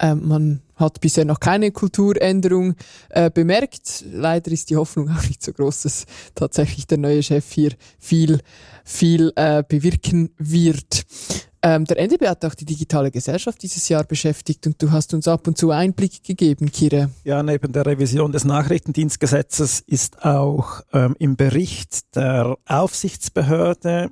S6: Ähm, man hat bisher noch keine Kulturänderung äh, bemerkt. Leider ist die Hoffnung auch nicht so groß, dass tatsächlich der neue Chef hier viel, viel äh, bewirken wird. Ähm, der NDB hat auch die digitale Gesellschaft dieses Jahr beschäftigt und du hast uns ab und zu Einblick gegeben, Kire.
S4: Ja, neben der Revision des Nachrichtendienstgesetzes ist auch ähm, im Bericht der Aufsichtsbehörde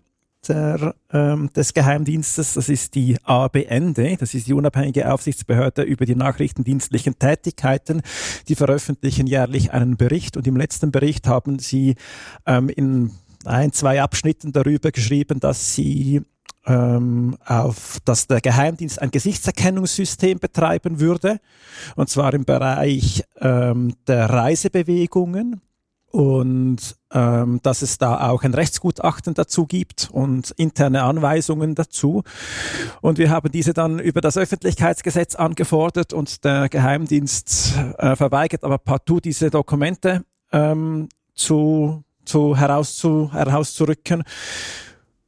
S4: der, ähm, des Geheimdienstes, das ist die ABND, das ist die unabhängige Aufsichtsbehörde über die nachrichtendienstlichen Tätigkeiten. Die veröffentlichen jährlich einen Bericht und im letzten Bericht haben sie ähm, in ein, zwei Abschnitten darüber geschrieben, dass sie ähm, auf, dass der Geheimdienst ein Gesichtserkennungssystem betreiben würde, und zwar im Bereich ähm, der Reisebewegungen und ähm, dass es da auch ein Rechtsgutachten dazu gibt und interne Anweisungen dazu. Und wir haben diese dann über das Öffentlichkeitsgesetz angefordert und der Geheimdienst äh, verweigert aber partout diese Dokumente ähm, zu, zu herauszu, herauszurücken.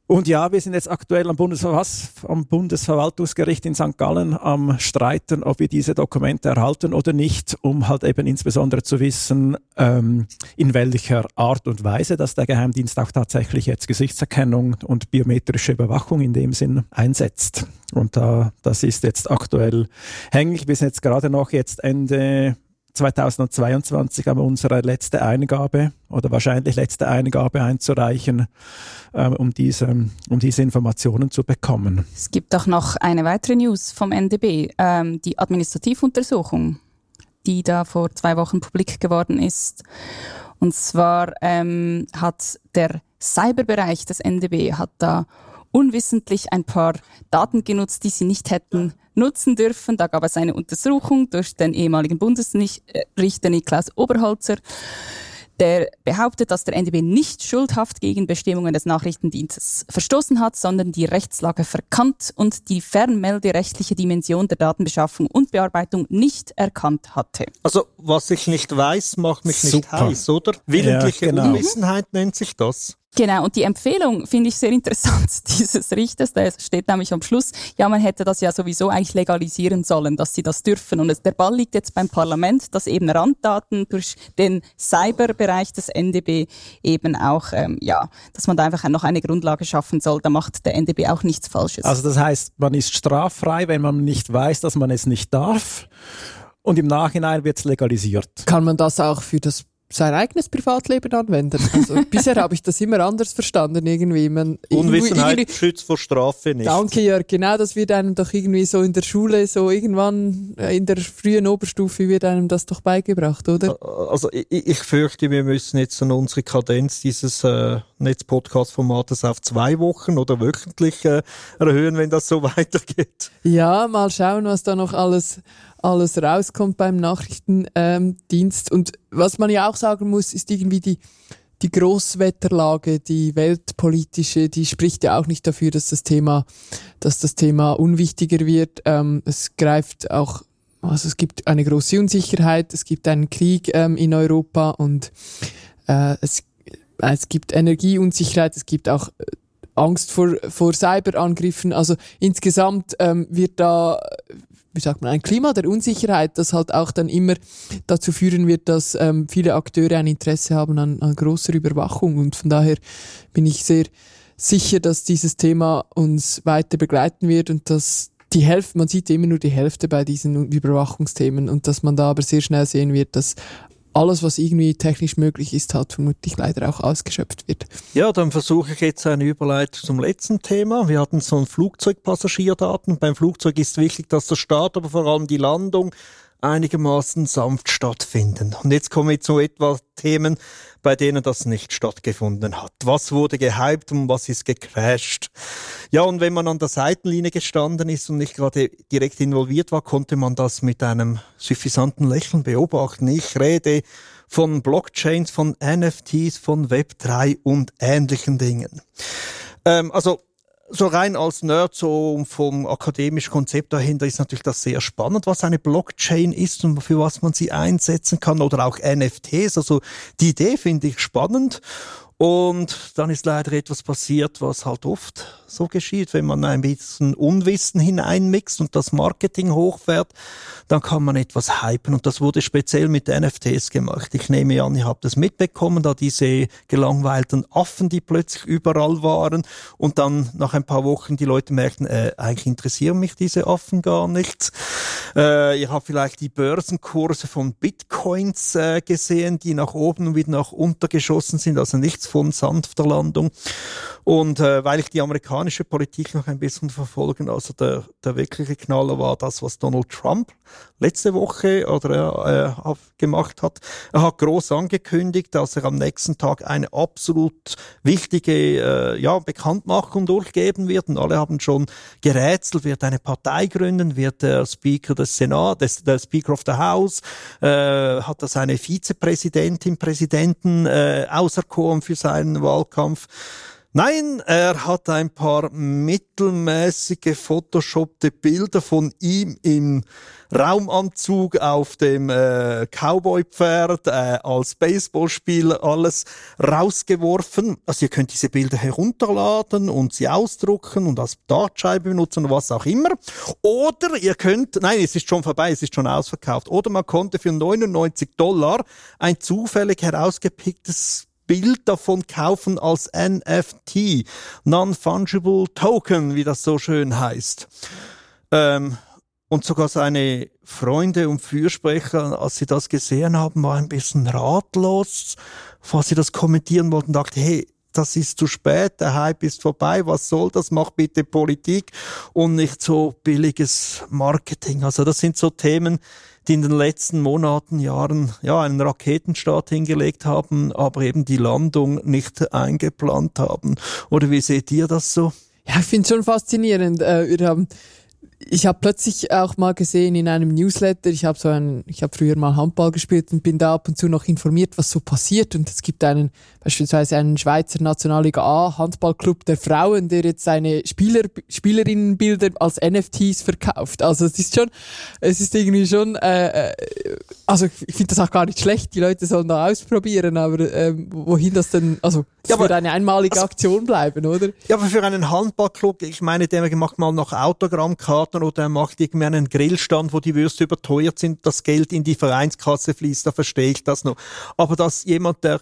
S4: Und ja, wir sind jetzt aktuell am, Bundesver am, Bundesverwaltungsgericht in St. Gallen am Streiten, ob wir diese Dokumente erhalten oder nicht, um halt eben insbesondere zu wissen, ähm, in welcher Art und Weise, dass der Geheimdienst auch tatsächlich jetzt Gesichtserkennung und biometrische Überwachung in dem Sinn einsetzt. Und da, das ist jetzt aktuell hängig. Wir sind jetzt gerade noch jetzt Ende 2022 aber unsere letzte Eingabe oder wahrscheinlich letzte Eingabe einzureichen, äh, um, diese, um diese Informationen zu bekommen.
S1: Es gibt auch noch eine weitere News vom NDB, ähm, die Administrativuntersuchung, die da vor zwei Wochen publik geworden ist. Und zwar ähm, hat der Cyberbereich des NDB hat da unwissentlich ein paar Daten genutzt, die sie nicht hätten nutzen dürfen. Da gab es eine Untersuchung durch den ehemaligen Bundesrichter Niklaus Oberholzer. der behauptet, dass der NDB nicht schuldhaft gegen Bestimmungen des Nachrichtendienstes verstoßen hat, sondern die Rechtslage verkannt und die fernmelderechtliche Dimension der Datenbeschaffung und Bearbeitung nicht erkannt hatte.
S7: Also, was ich nicht weiß, macht mich nicht
S4: Super.
S7: heiß, oder? Willentliche
S4: Ja, genau.
S7: Unwissenheit nennt sich das.
S1: Genau, und die Empfehlung finde ich sehr interessant dieses Richters, da steht nämlich am Schluss, ja, man hätte das ja sowieso eigentlich legalisieren sollen, dass sie das dürfen. Und es, der Ball liegt jetzt beim Parlament, dass eben Randdaten durch den Cyberbereich des NDB eben auch, ähm, ja, dass man da einfach noch eine Grundlage schaffen soll. Da macht der NDB auch nichts Falsches.
S4: Also das heißt, man ist straffrei, wenn man nicht weiß, dass man es nicht darf. Und im Nachhinein wird es legalisiert.
S6: Kann man das auch für das sein eigenes Privatleben anwenden? Also bisher habe ich das immer anders verstanden irgendwie. Man,
S7: Unwissenheit
S6: irgendwie-
S7: schützt vor Strafe nicht.
S6: Danke, Jörg. Genau, das wird einem doch irgendwie so in der Schule, so irgendwann äh, in der frühen Oberstufe wird einem das doch beigebracht, oder?
S7: Also ich, ich fürchte, wir müssen jetzt an unsere Kadenz dieses äh, Netz-Podcast-Formates auf zwei Wochen oder wöchentlich äh, erhöhen, wenn das so weitergeht.
S6: Ja, mal schauen, was da noch alles, alles rauskommt beim Nachrichtendienst. Ähm. Und was man ja auch sagen muss, ist irgendwie die, die Großwetterlage, die weltpolitische, die spricht ja auch nicht dafür, dass das Thema, dass das Thema unwichtiger wird. Ähm, es greift auch, also es gibt eine große Unsicherheit, es gibt einen Krieg ähm, in Europa und äh, es, es gibt Energieunsicherheit, es gibt auch äh, Angst vor, vor Cyberangriffen. Also insgesamt ähm, wird da, wie sagt man, ein Klima der Unsicherheit, das halt auch dann immer dazu führen wird, dass ähm, viele Akteure ein Interesse haben an, an großer Überwachung. Und von daher bin ich sehr sicher, dass dieses Thema uns weiter begleiten wird und dass die Hälfte, man sieht immer nur die Hälfte bei diesen Überwachungsthemen und dass man da aber sehr schnell sehen wird, dass alles, was irgendwie technisch möglich ist, halt vermutlich leider auch ausgeschöpft wird.
S7: Ja, dann versuche ich jetzt eine Überleitung zum letzten Thema. Wir hatten so ein Flugzeugpassagierdaten. Beim Flugzeug ist wichtig, dass der Start, aber vor allem die Landung einigermaßen sanft stattfinden. Und jetzt kommen wir zu etwa Themen, bei denen das nicht stattgefunden hat. Was wurde gehypt und was ist gecrashed? Ja, und wenn man an der Seitenlinie gestanden ist und nicht gerade direkt involviert war, konnte man das mit einem suffisanten Lächeln beobachten. Ich rede von Blockchains, von NFTs, von Web3 und ähnlichen Dingen. Ähm, also so rein als Nerd, so vom akademischen Konzept dahinter ist natürlich das sehr spannend, was eine Blockchain ist und für was man sie einsetzen kann oder auch NFTs. Also die Idee finde ich spannend. Und dann ist leider etwas passiert, was halt oft so geschieht, wenn man ein bisschen Unwissen hineinmixt und das Marketing hochfährt, dann kann man etwas hypen und das wurde speziell mit NFTs gemacht. Ich nehme an, ihr habt es mitbekommen, da diese gelangweilten Affen, die plötzlich überall waren und dann nach ein paar Wochen die Leute merkten, äh, eigentlich interessieren mich diese Affen gar nicht. Äh, ihr habt vielleicht die Börsenkurse von Bitcoins äh, gesehen, die nach oben und wieder nach unten geschossen sind, also nichts von sanfter Landung. Und äh, weil ich die amerikanische Politik noch ein bisschen verfolgen, also der, der wirkliche Knaller war das, was Donald Trump letzte Woche oder äh, gemacht hat. Er hat groß angekündigt, dass er am nächsten Tag eine absolut wichtige äh, ja, Bekanntmachung durchgeben wird. Und alle haben schon gerätselt, wird eine Partei gründen, wird der Speaker des Senats, des, der Speaker of the House, äh, hat er seine Vizepräsidentin, Präsidenten äh, auserkoren für seinen Wahlkampf. Nein, er hat ein paar mittelmäßige photoshoppte Bilder von ihm im Raumanzug auf dem äh, Cowboy-Pferd, äh, als Baseballspieler alles rausgeworfen. Also ihr könnt diese Bilder herunterladen und sie ausdrucken und als Dartscheibe benutzen und was auch immer. Oder ihr könnt, nein, es ist schon vorbei, es ist schon ausverkauft. Oder man konnte für 99 Dollar ein zufällig herausgepicktes Bild davon kaufen als NFT, Non-Fungible Token, wie das so schön heißt. Ähm, und sogar seine Freunde und Fürsprecher, als sie das gesehen haben, waren ein bisschen ratlos, falls sie das kommentieren wollten, dachte, hey, das ist zu spät, der Hype ist vorbei, was soll das, mach bitte Politik und nicht so billiges Marketing. Also das sind so Themen, die in den letzten Monaten, Jahren ja einen Raketenstart hingelegt haben, aber eben die Landung nicht eingeplant haben. Oder wie seht ihr das so?
S6: Ja, ich finde es schon faszinierend. Äh, wir haben ich habe plötzlich auch mal gesehen in einem Newsletter, ich habe so ein, ich habe früher mal Handball gespielt und bin da ab und zu noch informiert, was so passiert. Und es gibt einen, beispielsweise einen Schweizer Nationalliga A Handballclub der Frauen, der jetzt seine Spieler, Spielerinnenbilder als NFTs verkauft. Also es ist schon, es ist irgendwie schon, äh, äh also ich finde das auch gar nicht schlecht, die Leute sollen da ausprobieren, aber ähm, wohin das denn, also es ja, wird eine einmalige also, Aktion bleiben, oder?
S7: Ja, aber für einen Handballclub, ich meine, der macht mal noch Autogrammkarten oder er macht irgendwie einen Grillstand, wo die Würste überteuert sind, das Geld in die Vereinskasse fließt, da verstehe ich das noch. Aber dass jemand, der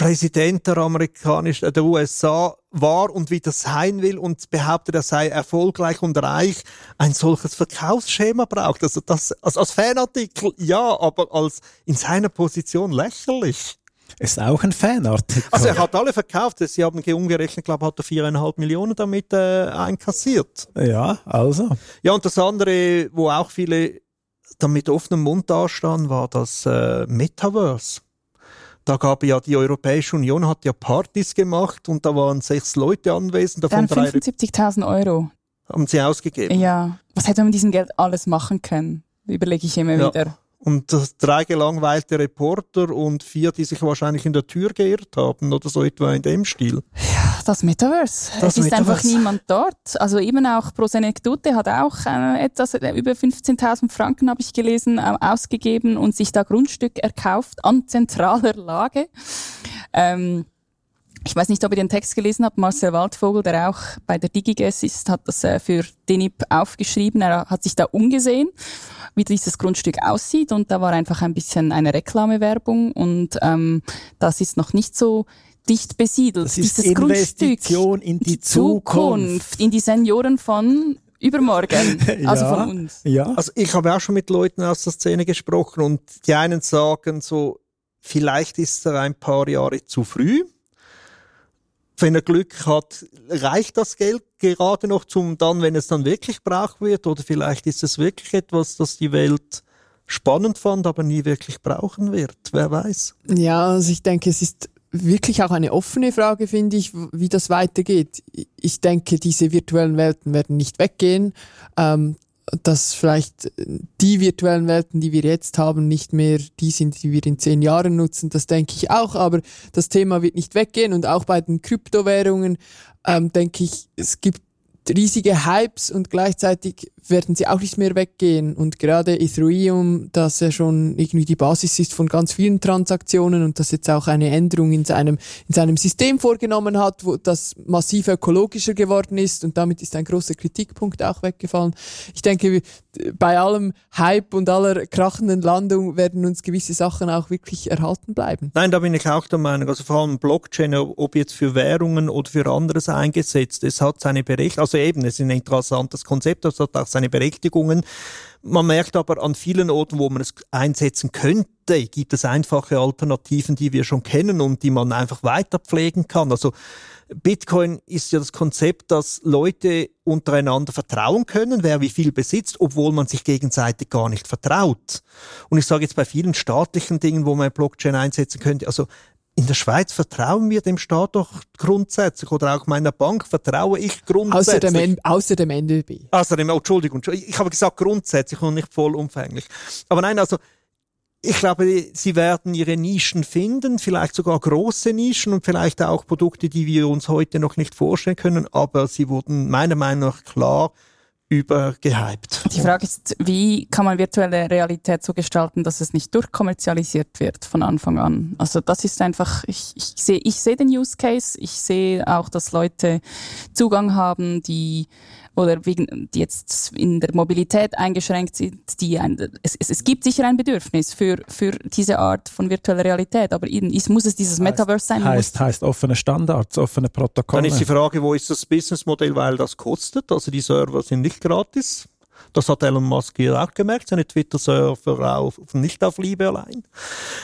S7: Präsident der amerikanischen, der USA war und wieder sein will und behauptet, er sei erfolgreich und reich, ein solches Verkaufsschema braucht. Also das, also als Fanartikel ja, aber als in seiner Position lächerlich.
S4: Ist auch ein Fanartikel.
S7: Also er hat alle verkauft. Sie haben umgerechnet, glaube ich, hat er viereinhalb Millionen damit äh, einkassiert.
S4: Ja, also.
S7: Ja, und das andere, wo auch viele dann mit offenem Mund dastanden, war das äh, Metaverse. Da gab ja die Europäische Union hat ja Partys gemacht und da waren sechs Leute anwesend.
S1: Davon Dann 75.000 Euro.
S7: Haben sie ausgegeben?
S1: Ja. Was hätte man mit diesem Geld alles machen können? Überlege ich immer ja. wieder.
S7: Und drei gelangweilte Reporter und vier, die sich wahrscheinlich in der Tür geirrt haben oder so etwa in dem Stil.
S1: Ja, das Metaverse. Das es ist Metaverse. einfach niemand dort. Also eben auch Pro Anekdote hat auch äh, etwas, äh, über 15.000 Franken habe ich gelesen, äh, ausgegeben und sich da Grundstück erkauft an zentraler Lage. Ähm, ich weiß nicht, ob ihr den Text gelesen habt. Marcel Waldvogel, der auch bei der DigiGes ist, hat das äh, für Denip aufgeschrieben. Er hat sich da umgesehen, wie dieses Grundstück aussieht. Und da war einfach ein bisschen eine Reklamewerbung. Und ähm, das ist noch nicht so dicht besiedelt.
S4: Das ist dieses Investition Grundstück, in die. Zukunft.
S1: In die Senioren von übermorgen, also ja, von uns.
S7: Ja. Also ich habe auch schon mit Leuten aus der Szene gesprochen und die einen sagen so, vielleicht ist er ein paar Jahre zu früh wenn er Glück hat, reicht das Geld gerade noch zum dann, wenn es dann wirklich braucht wird? Oder vielleicht ist es wirklich etwas, das die Welt spannend fand, aber nie wirklich brauchen wird. Wer weiß?
S6: Ja, also ich denke, es ist wirklich auch eine offene Frage, finde ich, wie das weitergeht. Ich denke, diese virtuellen Welten werden nicht weggehen. Ähm, dass vielleicht die virtuellen Welten, die wir jetzt haben, nicht mehr die sind, die wir in zehn Jahren nutzen. Das denke ich auch, aber das Thema wird nicht weggehen und auch bei den Kryptowährungen ähm, denke ich, es gibt riesige Hypes und gleichzeitig werden sie auch nicht mehr weggehen. Und gerade Ethereum, das ja schon irgendwie die Basis ist von ganz vielen Transaktionen und das jetzt auch eine Änderung in seinem, in seinem System vorgenommen hat, wo das massiv ökologischer geworden ist und damit ist ein großer Kritikpunkt auch weggefallen. Ich denke, bei allem Hype und aller krachenden Landung werden uns gewisse Sachen auch wirklich erhalten bleiben.
S7: Nein, da bin ich auch der Meinung. Also vor allem Blockchain, ob jetzt für Währungen oder für anderes eingesetzt, es hat seine Berechtigung. Also eben, es ist ein interessantes Konzept, es hat auch seine Berechtigungen. Man merkt aber an vielen Orten, wo man es einsetzen könnte, gibt es einfache Alternativen, die wir schon kennen und die man einfach weiter pflegen kann. Also Bitcoin ist ja das Konzept, dass Leute untereinander vertrauen können, wer wie viel besitzt, obwohl man sich gegenseitig gar nicht vertraut. Und ich sage jetzt bei vielen staatlichen Dingen, wo man Blockchain einsetzen könnte, also in der Schweiz vertrauen wir dem Staat doch grundsätzlich oder auch meiner Bank vertraue ich grundsätzlich.
S6: Außer dem, außer dem NDB.
S7: Außer dem, oh, Entschuldigung, ich habe gesagt grundsätzlich und nicht vollumfänglich. Aber nein, also ich glaube, sie werden ihre Nischen finden, vielleicht sogar große Nischen und vielleicht auch Produkte, die wir uns heute noch nicht vorstellen können, aber sie wurden meiner Meinung nach klar übergehypt.
S1: Die Frage ist, wie kann man virtuelle Realität so gestalten, dass es nicht durchkommerzialisiert wird von Anfang an? Also das ist einfach, ich, ich sehe ich sehe den Use Case, ich sehe auch, dass Leute Zugang haben, die oder wegen, die jetzt in der Mobilität eingeschränkt sind, die ein, es, es, es gibt sicher ein Bedürfnis für, für diese Art von virtueller Realität, aber es muss es dieses Metaverse sein.
S4: Heißt, heißt offene Standards, offene Protokolle.
S7: Dann ist die Frage, wo ist das Businessmodell, weil das kostet? Also die Server sind nicht gratis. Das hat Elon Musk hier auch gemerkt, seine Twitter-Server auf, nicht auf Liebe allein.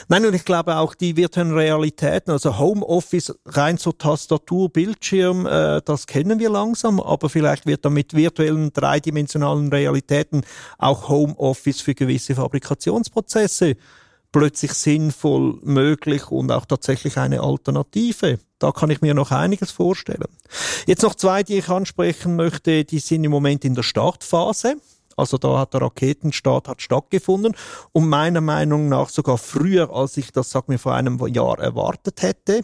S7: Nein, und ich glaube auch die virtuellen Realitäten, also Homeoffice, rein zur Tastatur, Bildschirm, äh, das kennen wir langsam, aber vielleicht wird dann mit virtuellen dreidimensionalen Realitäten auch Homeoffice für gewisse Fabrikationsprozesse plötzlich sinnvoll möglich und auch tatsächlich eine Alternative. Da kann ich mir noch einiges vorstellen. Jetzt noch zwei, die ich ansprechen möchte, die sind im Moment in der Startphase. Also da hat der Raketenstart hat stattgefunden und meiner Meinung nach sogar früher, als ich das, sag mir, vor einem Jahr erwartet hätte.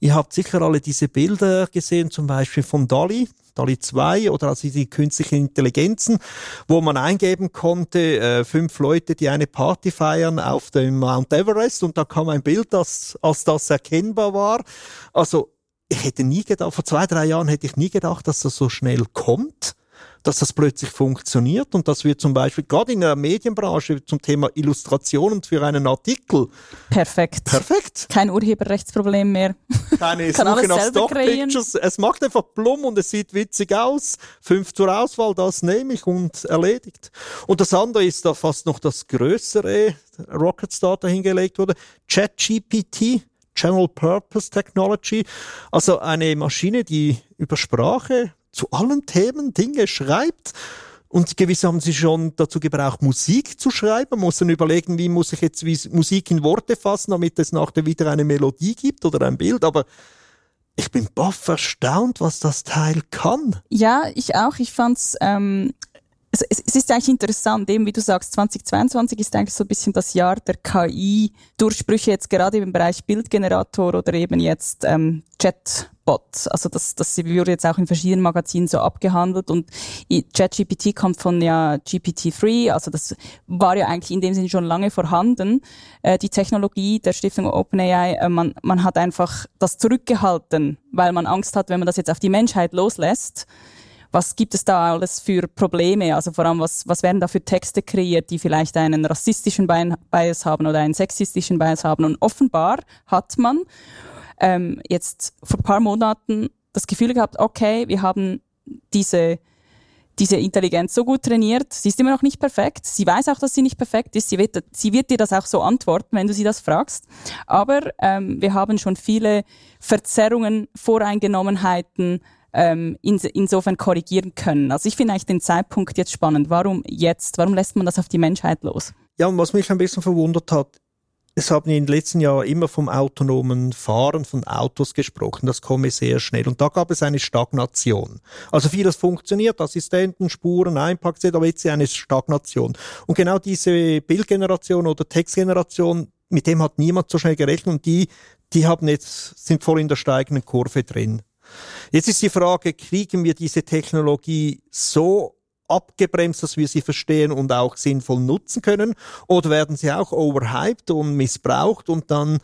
S7: Ihr habt sicher alle diese Bilder gesehen, zum Beispiel von Dali, DALI 2 oder also die künstlichen Intelligenzen, wo man eingeben konnte, äh, fünf Leute, die eine Party feiern auf dem Mount Everest und da kam ein Bild, das als das erkennbar war. Also ich hätte nie gedacht, vor zwei, drei Jahren hätte ich nie gedacht, dass das so schnell kommt dass das plötzlich funktioniert und dass wir zum Beispiel gerade in der Medienbranche zum Thema Illustrationen für einen Artikel.
S1: Perfekt.
S7: Perfekt.
S1: Kein Urheberrechtsproblem mehr.
S7: Keine Suche nach Stock-Pictures. Es macht einfach plump und es sieht witzig aus. Fünf zur Auswahl, das nehme ich und erledigt. Und das andere ist da fast noch das größere Rocket Star dahingelegt wurde. ChatGPT. General Purpose Technology, also eine Maschine, die über Sprache zu allen Themen Dinge schreibt. Und gewisse haben sie schon dazu gebraucht, Musik zu schreiben. Man muss dann überlegen, wie muss ich jetzt Musik in Worte fassen, damit es nachher wieder eine Melodie gibt oder ein Bild. Aber ich bin baff erstaunt, was das Teil kann.
S1: Ja, ich auch. Ich fand's ähm, es, es ist eigentlich interessant, eben wie du sagst, 2022 ist eigentlich so ein bisschen das Jahr der KI-Durchbrüche jetzt gerade im Bereich Bildgenerator oder eben jetzt ähm, Chatbot. Also das, das wurde jetzt auch in verschiedenen Magazinen so abgehandelt und ChatGPT kommt von ja GPT-3, also das war ja eigentlich in dem Sinne schon lange vorhanden, äh, die Technologie der Stiftung OpenAI. Äh, man, man hat einfach das zurückgehalten, weil man Angst hat, wenn man das jetzt auf die Menschheit loslässt, was gibt es da alles für Probleme? Also vor allem, was, was werden da für Texte kreiert, die vielleicht einen rassistischen Bias haben oder einen sexistischen Bias haben? Und offenbar hat man ähm, jetzt vor ein paar Monaten das Gefühl gehabt, okay, wir haben diese diese Intelligenz so gut trainiert. Sie ist immer noch nicht perfekt. Sie weiß auch, dass sie nicht perfekt ist. Sie wird, sie wird dir das auch so antworten, wenn du sie das fragst. Aber ähm, wir haben schon viele Verzerrungen, Voreingenommenheiten, ähm, ins, insofern korrigieren können. Also ich finde eigentlich den Zeitpunkt jetzt spannend. Warum jetzt? Warum lässt man das auf die Menschheit los?
S7: Ja, und was mich ein bisschen verwundert hat, es haben in den letzten Jahren immer vom autonomen Fahren von Autos gesprochen. Das komme sehr schnell. Und da gab es eine Stagnation. Also vieles funktioniert, Assistenten, Spuren, Einpackset, aber jetzt eine Stagnation. Und genau diese Bildgeneration oder Textgeneration, mit dem hat niemand so schnell gerechnet und die, die haben jetzt, sind voll in der steigenden Kurve drin. Jetzt ist die Frage, kriegen wir diese Technologie so abgebremst, dass wir sie verstehen und auch sinnvoll nutzen können? Oder werden sie auch overhyped und missbraucht und dann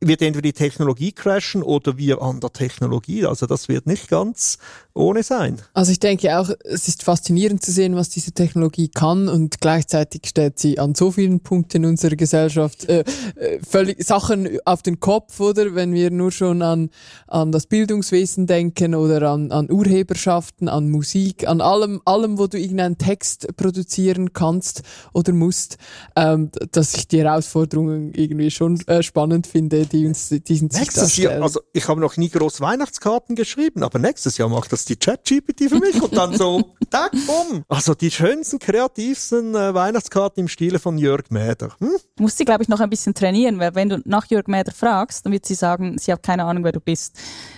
S7: wird entweder die Technologie crashen oder wir an der Technologie. Also das wird nicht ganz ohne sein.
S6: Also ich denke auch, es ist faszinierend zu sehen, was diese Technologie kann und gleichzeitig stellt sie an so vielen Punkten in unserer Gesellschaft äh, äh, völlig Sachen auf den Kopf, oder? Wenn wir nur schon an, an das Bildungswesen denken oder an, an Urheberschaften, an Musik, an allem, allem, wo du irgendeinen Text produzieren kannst oder musst, ähm, dass ich die Herausforderungen irgendwie schon äh, spannend finde, die uns diesen
S7: Nächstes Jahr, also ich habe noch nie groß Weihnachtskarten geschrieben, aber nächstes Jahr macht das die Chat-GPT für mich und dann so, tack, bumm. Also die schönsten, kreativsten äh, Weihnachtskarten im Stile von Jörg Mäder. Hm?
S1: Du musst sie, glaube ich, noch ein bisschen trainieren, weil wenn du nach Jörg Mäder fragst, dann wird sie sagen, sie hat keine Ahnung, wer du bist.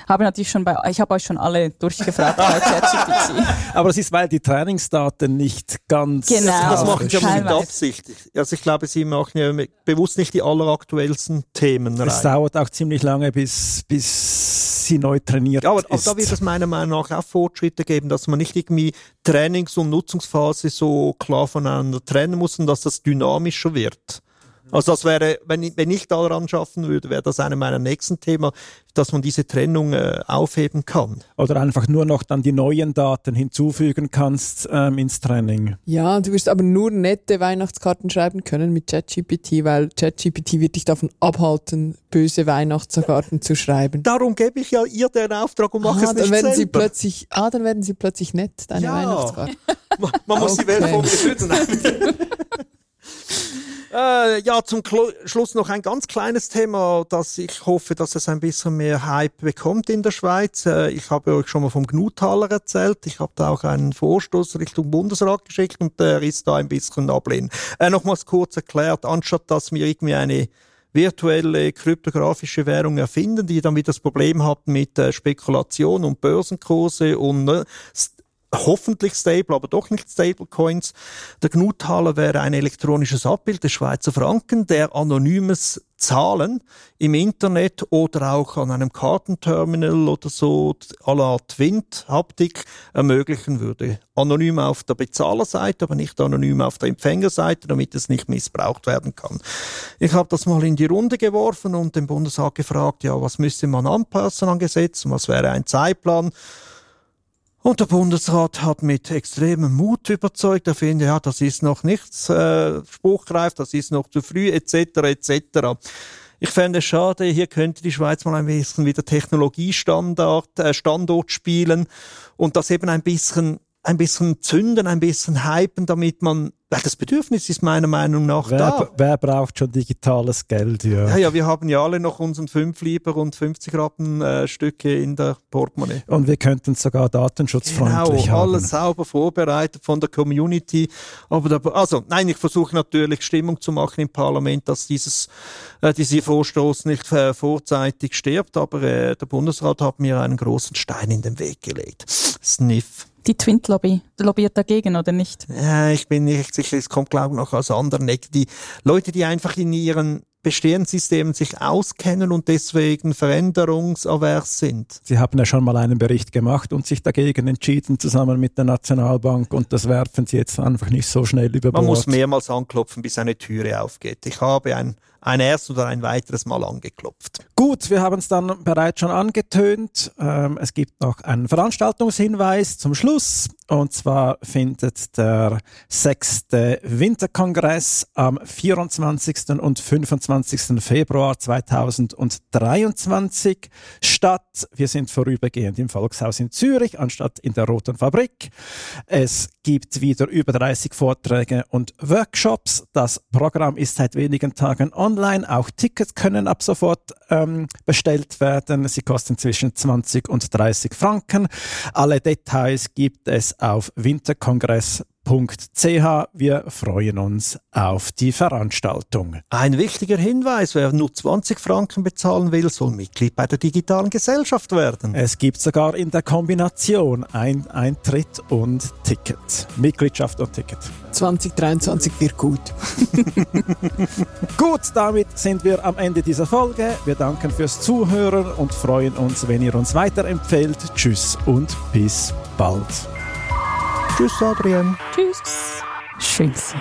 S1: Habe natürlich schon bei, ich habe euch schon alle durchgefragt bei ChatGPT.
S4: Aber es ist, weil die Trainingsdaten nicht ganz...
S1: Genau.
S7: Das machen sie aber mit Absicht. Also ich glaube, sie machen ja bewusst nicht die alleraktuellsten Themen rein.
S4: Es dauert auch ziemlich lange, bis, bis sie neu trainiert
S7: ja, aber, aber da wird es meiner Meinung nach auch Fortschritte geben, dass man nicht irgendwie Trainings- und Nutzungsphase so klar voneinander trennen muss und dass das dynamischer wird. Also das wäre, wenn ich, wenn ich daran schaffen würde, wäre das einer meiner nächsten Themen, dass man diese Trennung äh, aufheben kann.
S4: Oder einfach nur noch dann die neuen Daten hinzufügen kannst ähm, ins Training.
S6: Ja, du wirst aber nur nette Weihnachtskarten schreiben können mit ChatGPT, weil ChatGPT wird dich davon abhalten, böse Weihnachtskarten zu schreiben.
S7: Darum gebe ich ja ihr den Auftrag und mache
S6: ah,
S7: es nicht
S6: dann werden
S7: selber.
S6: sie plötzlich, ah, dann werden sie plötzlich nett, deine
S7: Ja.
S6: Weihnachtskarten.
S7: man, man muss die Welt
S6: Okay.
S7: vor mir schützen. Äh, ja, zum Klo Schluss noch ein ganz kleines Thema, das ich hoffe, dass es ein bisschen mehr Hype bekommt in der Schweiz. Äh, ich habe euch schon mal vom Gnutaler erzählt. Ich habe da auch einen Vorstoß Richtung Bundesrat geschickt und der ist da ein bisschen ablehnen. Äh, Nochmals kurz erklärt, anstatt dass wir irgendwie eine virtuelle kryptografische Währung erfinden, die dann wieder das Problem hat mit äh, Spekulation und Börsenkurse und ne, hoffentlich stable, aber doch nicht stable Coins. Der Gnutaler wäre ein elektronisches Abbild des Schweizer Franken, der anonymes Zahlen im Internet oder auch an einem Kartenterminal oder so à la Twint-Haptik ermöglichen würde. Anonym auf der Bezahlerseite, aber nicht anonym auf der Empfängerseite, damit es nicht missbraucht werden kann. Ich habe das mal in die Runde geworfen und den Bundesrat gefragt, ja, was müsste man anpassen an Gesetzen, was wäre ein Zeitplan? Und der Bundesrat hat mit extremem Mut überzeugt. Er findet, ja, das ist noch nichts äh, spruchreif, das ist noch zu früh, etc., etc. Ich fände es schade, hier könnte die Schweiz mal ein bisschen wieder Technologiestandard, äh, Standort spielen und das eben ein bisschen ein bisschen zünden, ein bisschen hypen, damit man, weil das Bedürfnis ist meiner Meinung nach
S4: wer,
S7: da.
S4: Wer braucht schon digitales Geld? Ja.
S7: ja, ja, wir haben ja alle noch unseren 5 Lieber und 50 Rappen äh, Stücke in der Portemonnaie.
S4: Und wir könnten sogar datenschutzfreundlich
S7: genau,
S4: haben.
S7: alles sauber vorbereitet von der Community. Aber da, also, nein, ich versuche natürlich Stimmung zu machen im Parlament, dass dieses, äh, dieser Vorstoß nicht äh, vorzeitig stirbt. Aber äh, der Bundesrat hat mir einen großen Stein in den Weg gelegt. Sniff.
S1: Die Twint-Lobby lobbyiert dagegen, oder nicht?
S7: Ja, ich bin nicht sicher, es kommt glaube ich noch aus anderen Ecken. Die Leute, die einfach in ihren bestehenden Systemen sich auskennen und deswegen veränderungsavers sind.
S4: Sie haben ja schon mal einen Bericht gemacht und sich dagegen entschieden, zusammen mit der Nationalbank, und das werfen Sie jetzt einfach nicht so schnell über Bord.
S7: Man muss mehrmals anklopfen, bis eine Türe aufgeht. Ich habe ein, ein erstes oder ein weiteres Mal angeklopft.
S4: Gut, wir haben es dann bereits schon angetönt. Ähm, es gibt noch einen Veranstaltungshinweis zum Schluss. Und zwar findet der sechste Winterkongress am 24. und 25. Februar 2023 statt. Wir sind vorübergehend im Volkshaus in Zürich anstatt in der Roten Fabrik. Es gibt wieder über 30 Vorträge und Workshops. Das Programm ist seit wenigen Tagen online. Auch Tickets können ab sofort ähm, bestellt werden. Sie kosten zwischen 20 und 30 Franken. Alle Details gibt es auf winterkongress.ch. Wir freuen uns auf die Veranstaltung.
S7: Ein wichtiger Hinweis, wer nur 20 Franken bezahlen will, soll Mitglied bei der digitalen Gesellschaft werden.
S4: Es gibt sogar in der Kombination ein Eintritt und Ticket. Mitgliedschaft und Ticket.
S6: 2023 wird gut.
S4: Gut, damit sind wir am Ende dieser Folge. Wir danken fürs Zuhören und freuen uns, wenn ihr uns weiterempfehlt. Tschüss und bis bald.
S7: Tschüss, Adrian.
S1: Tschüss. Tschüss.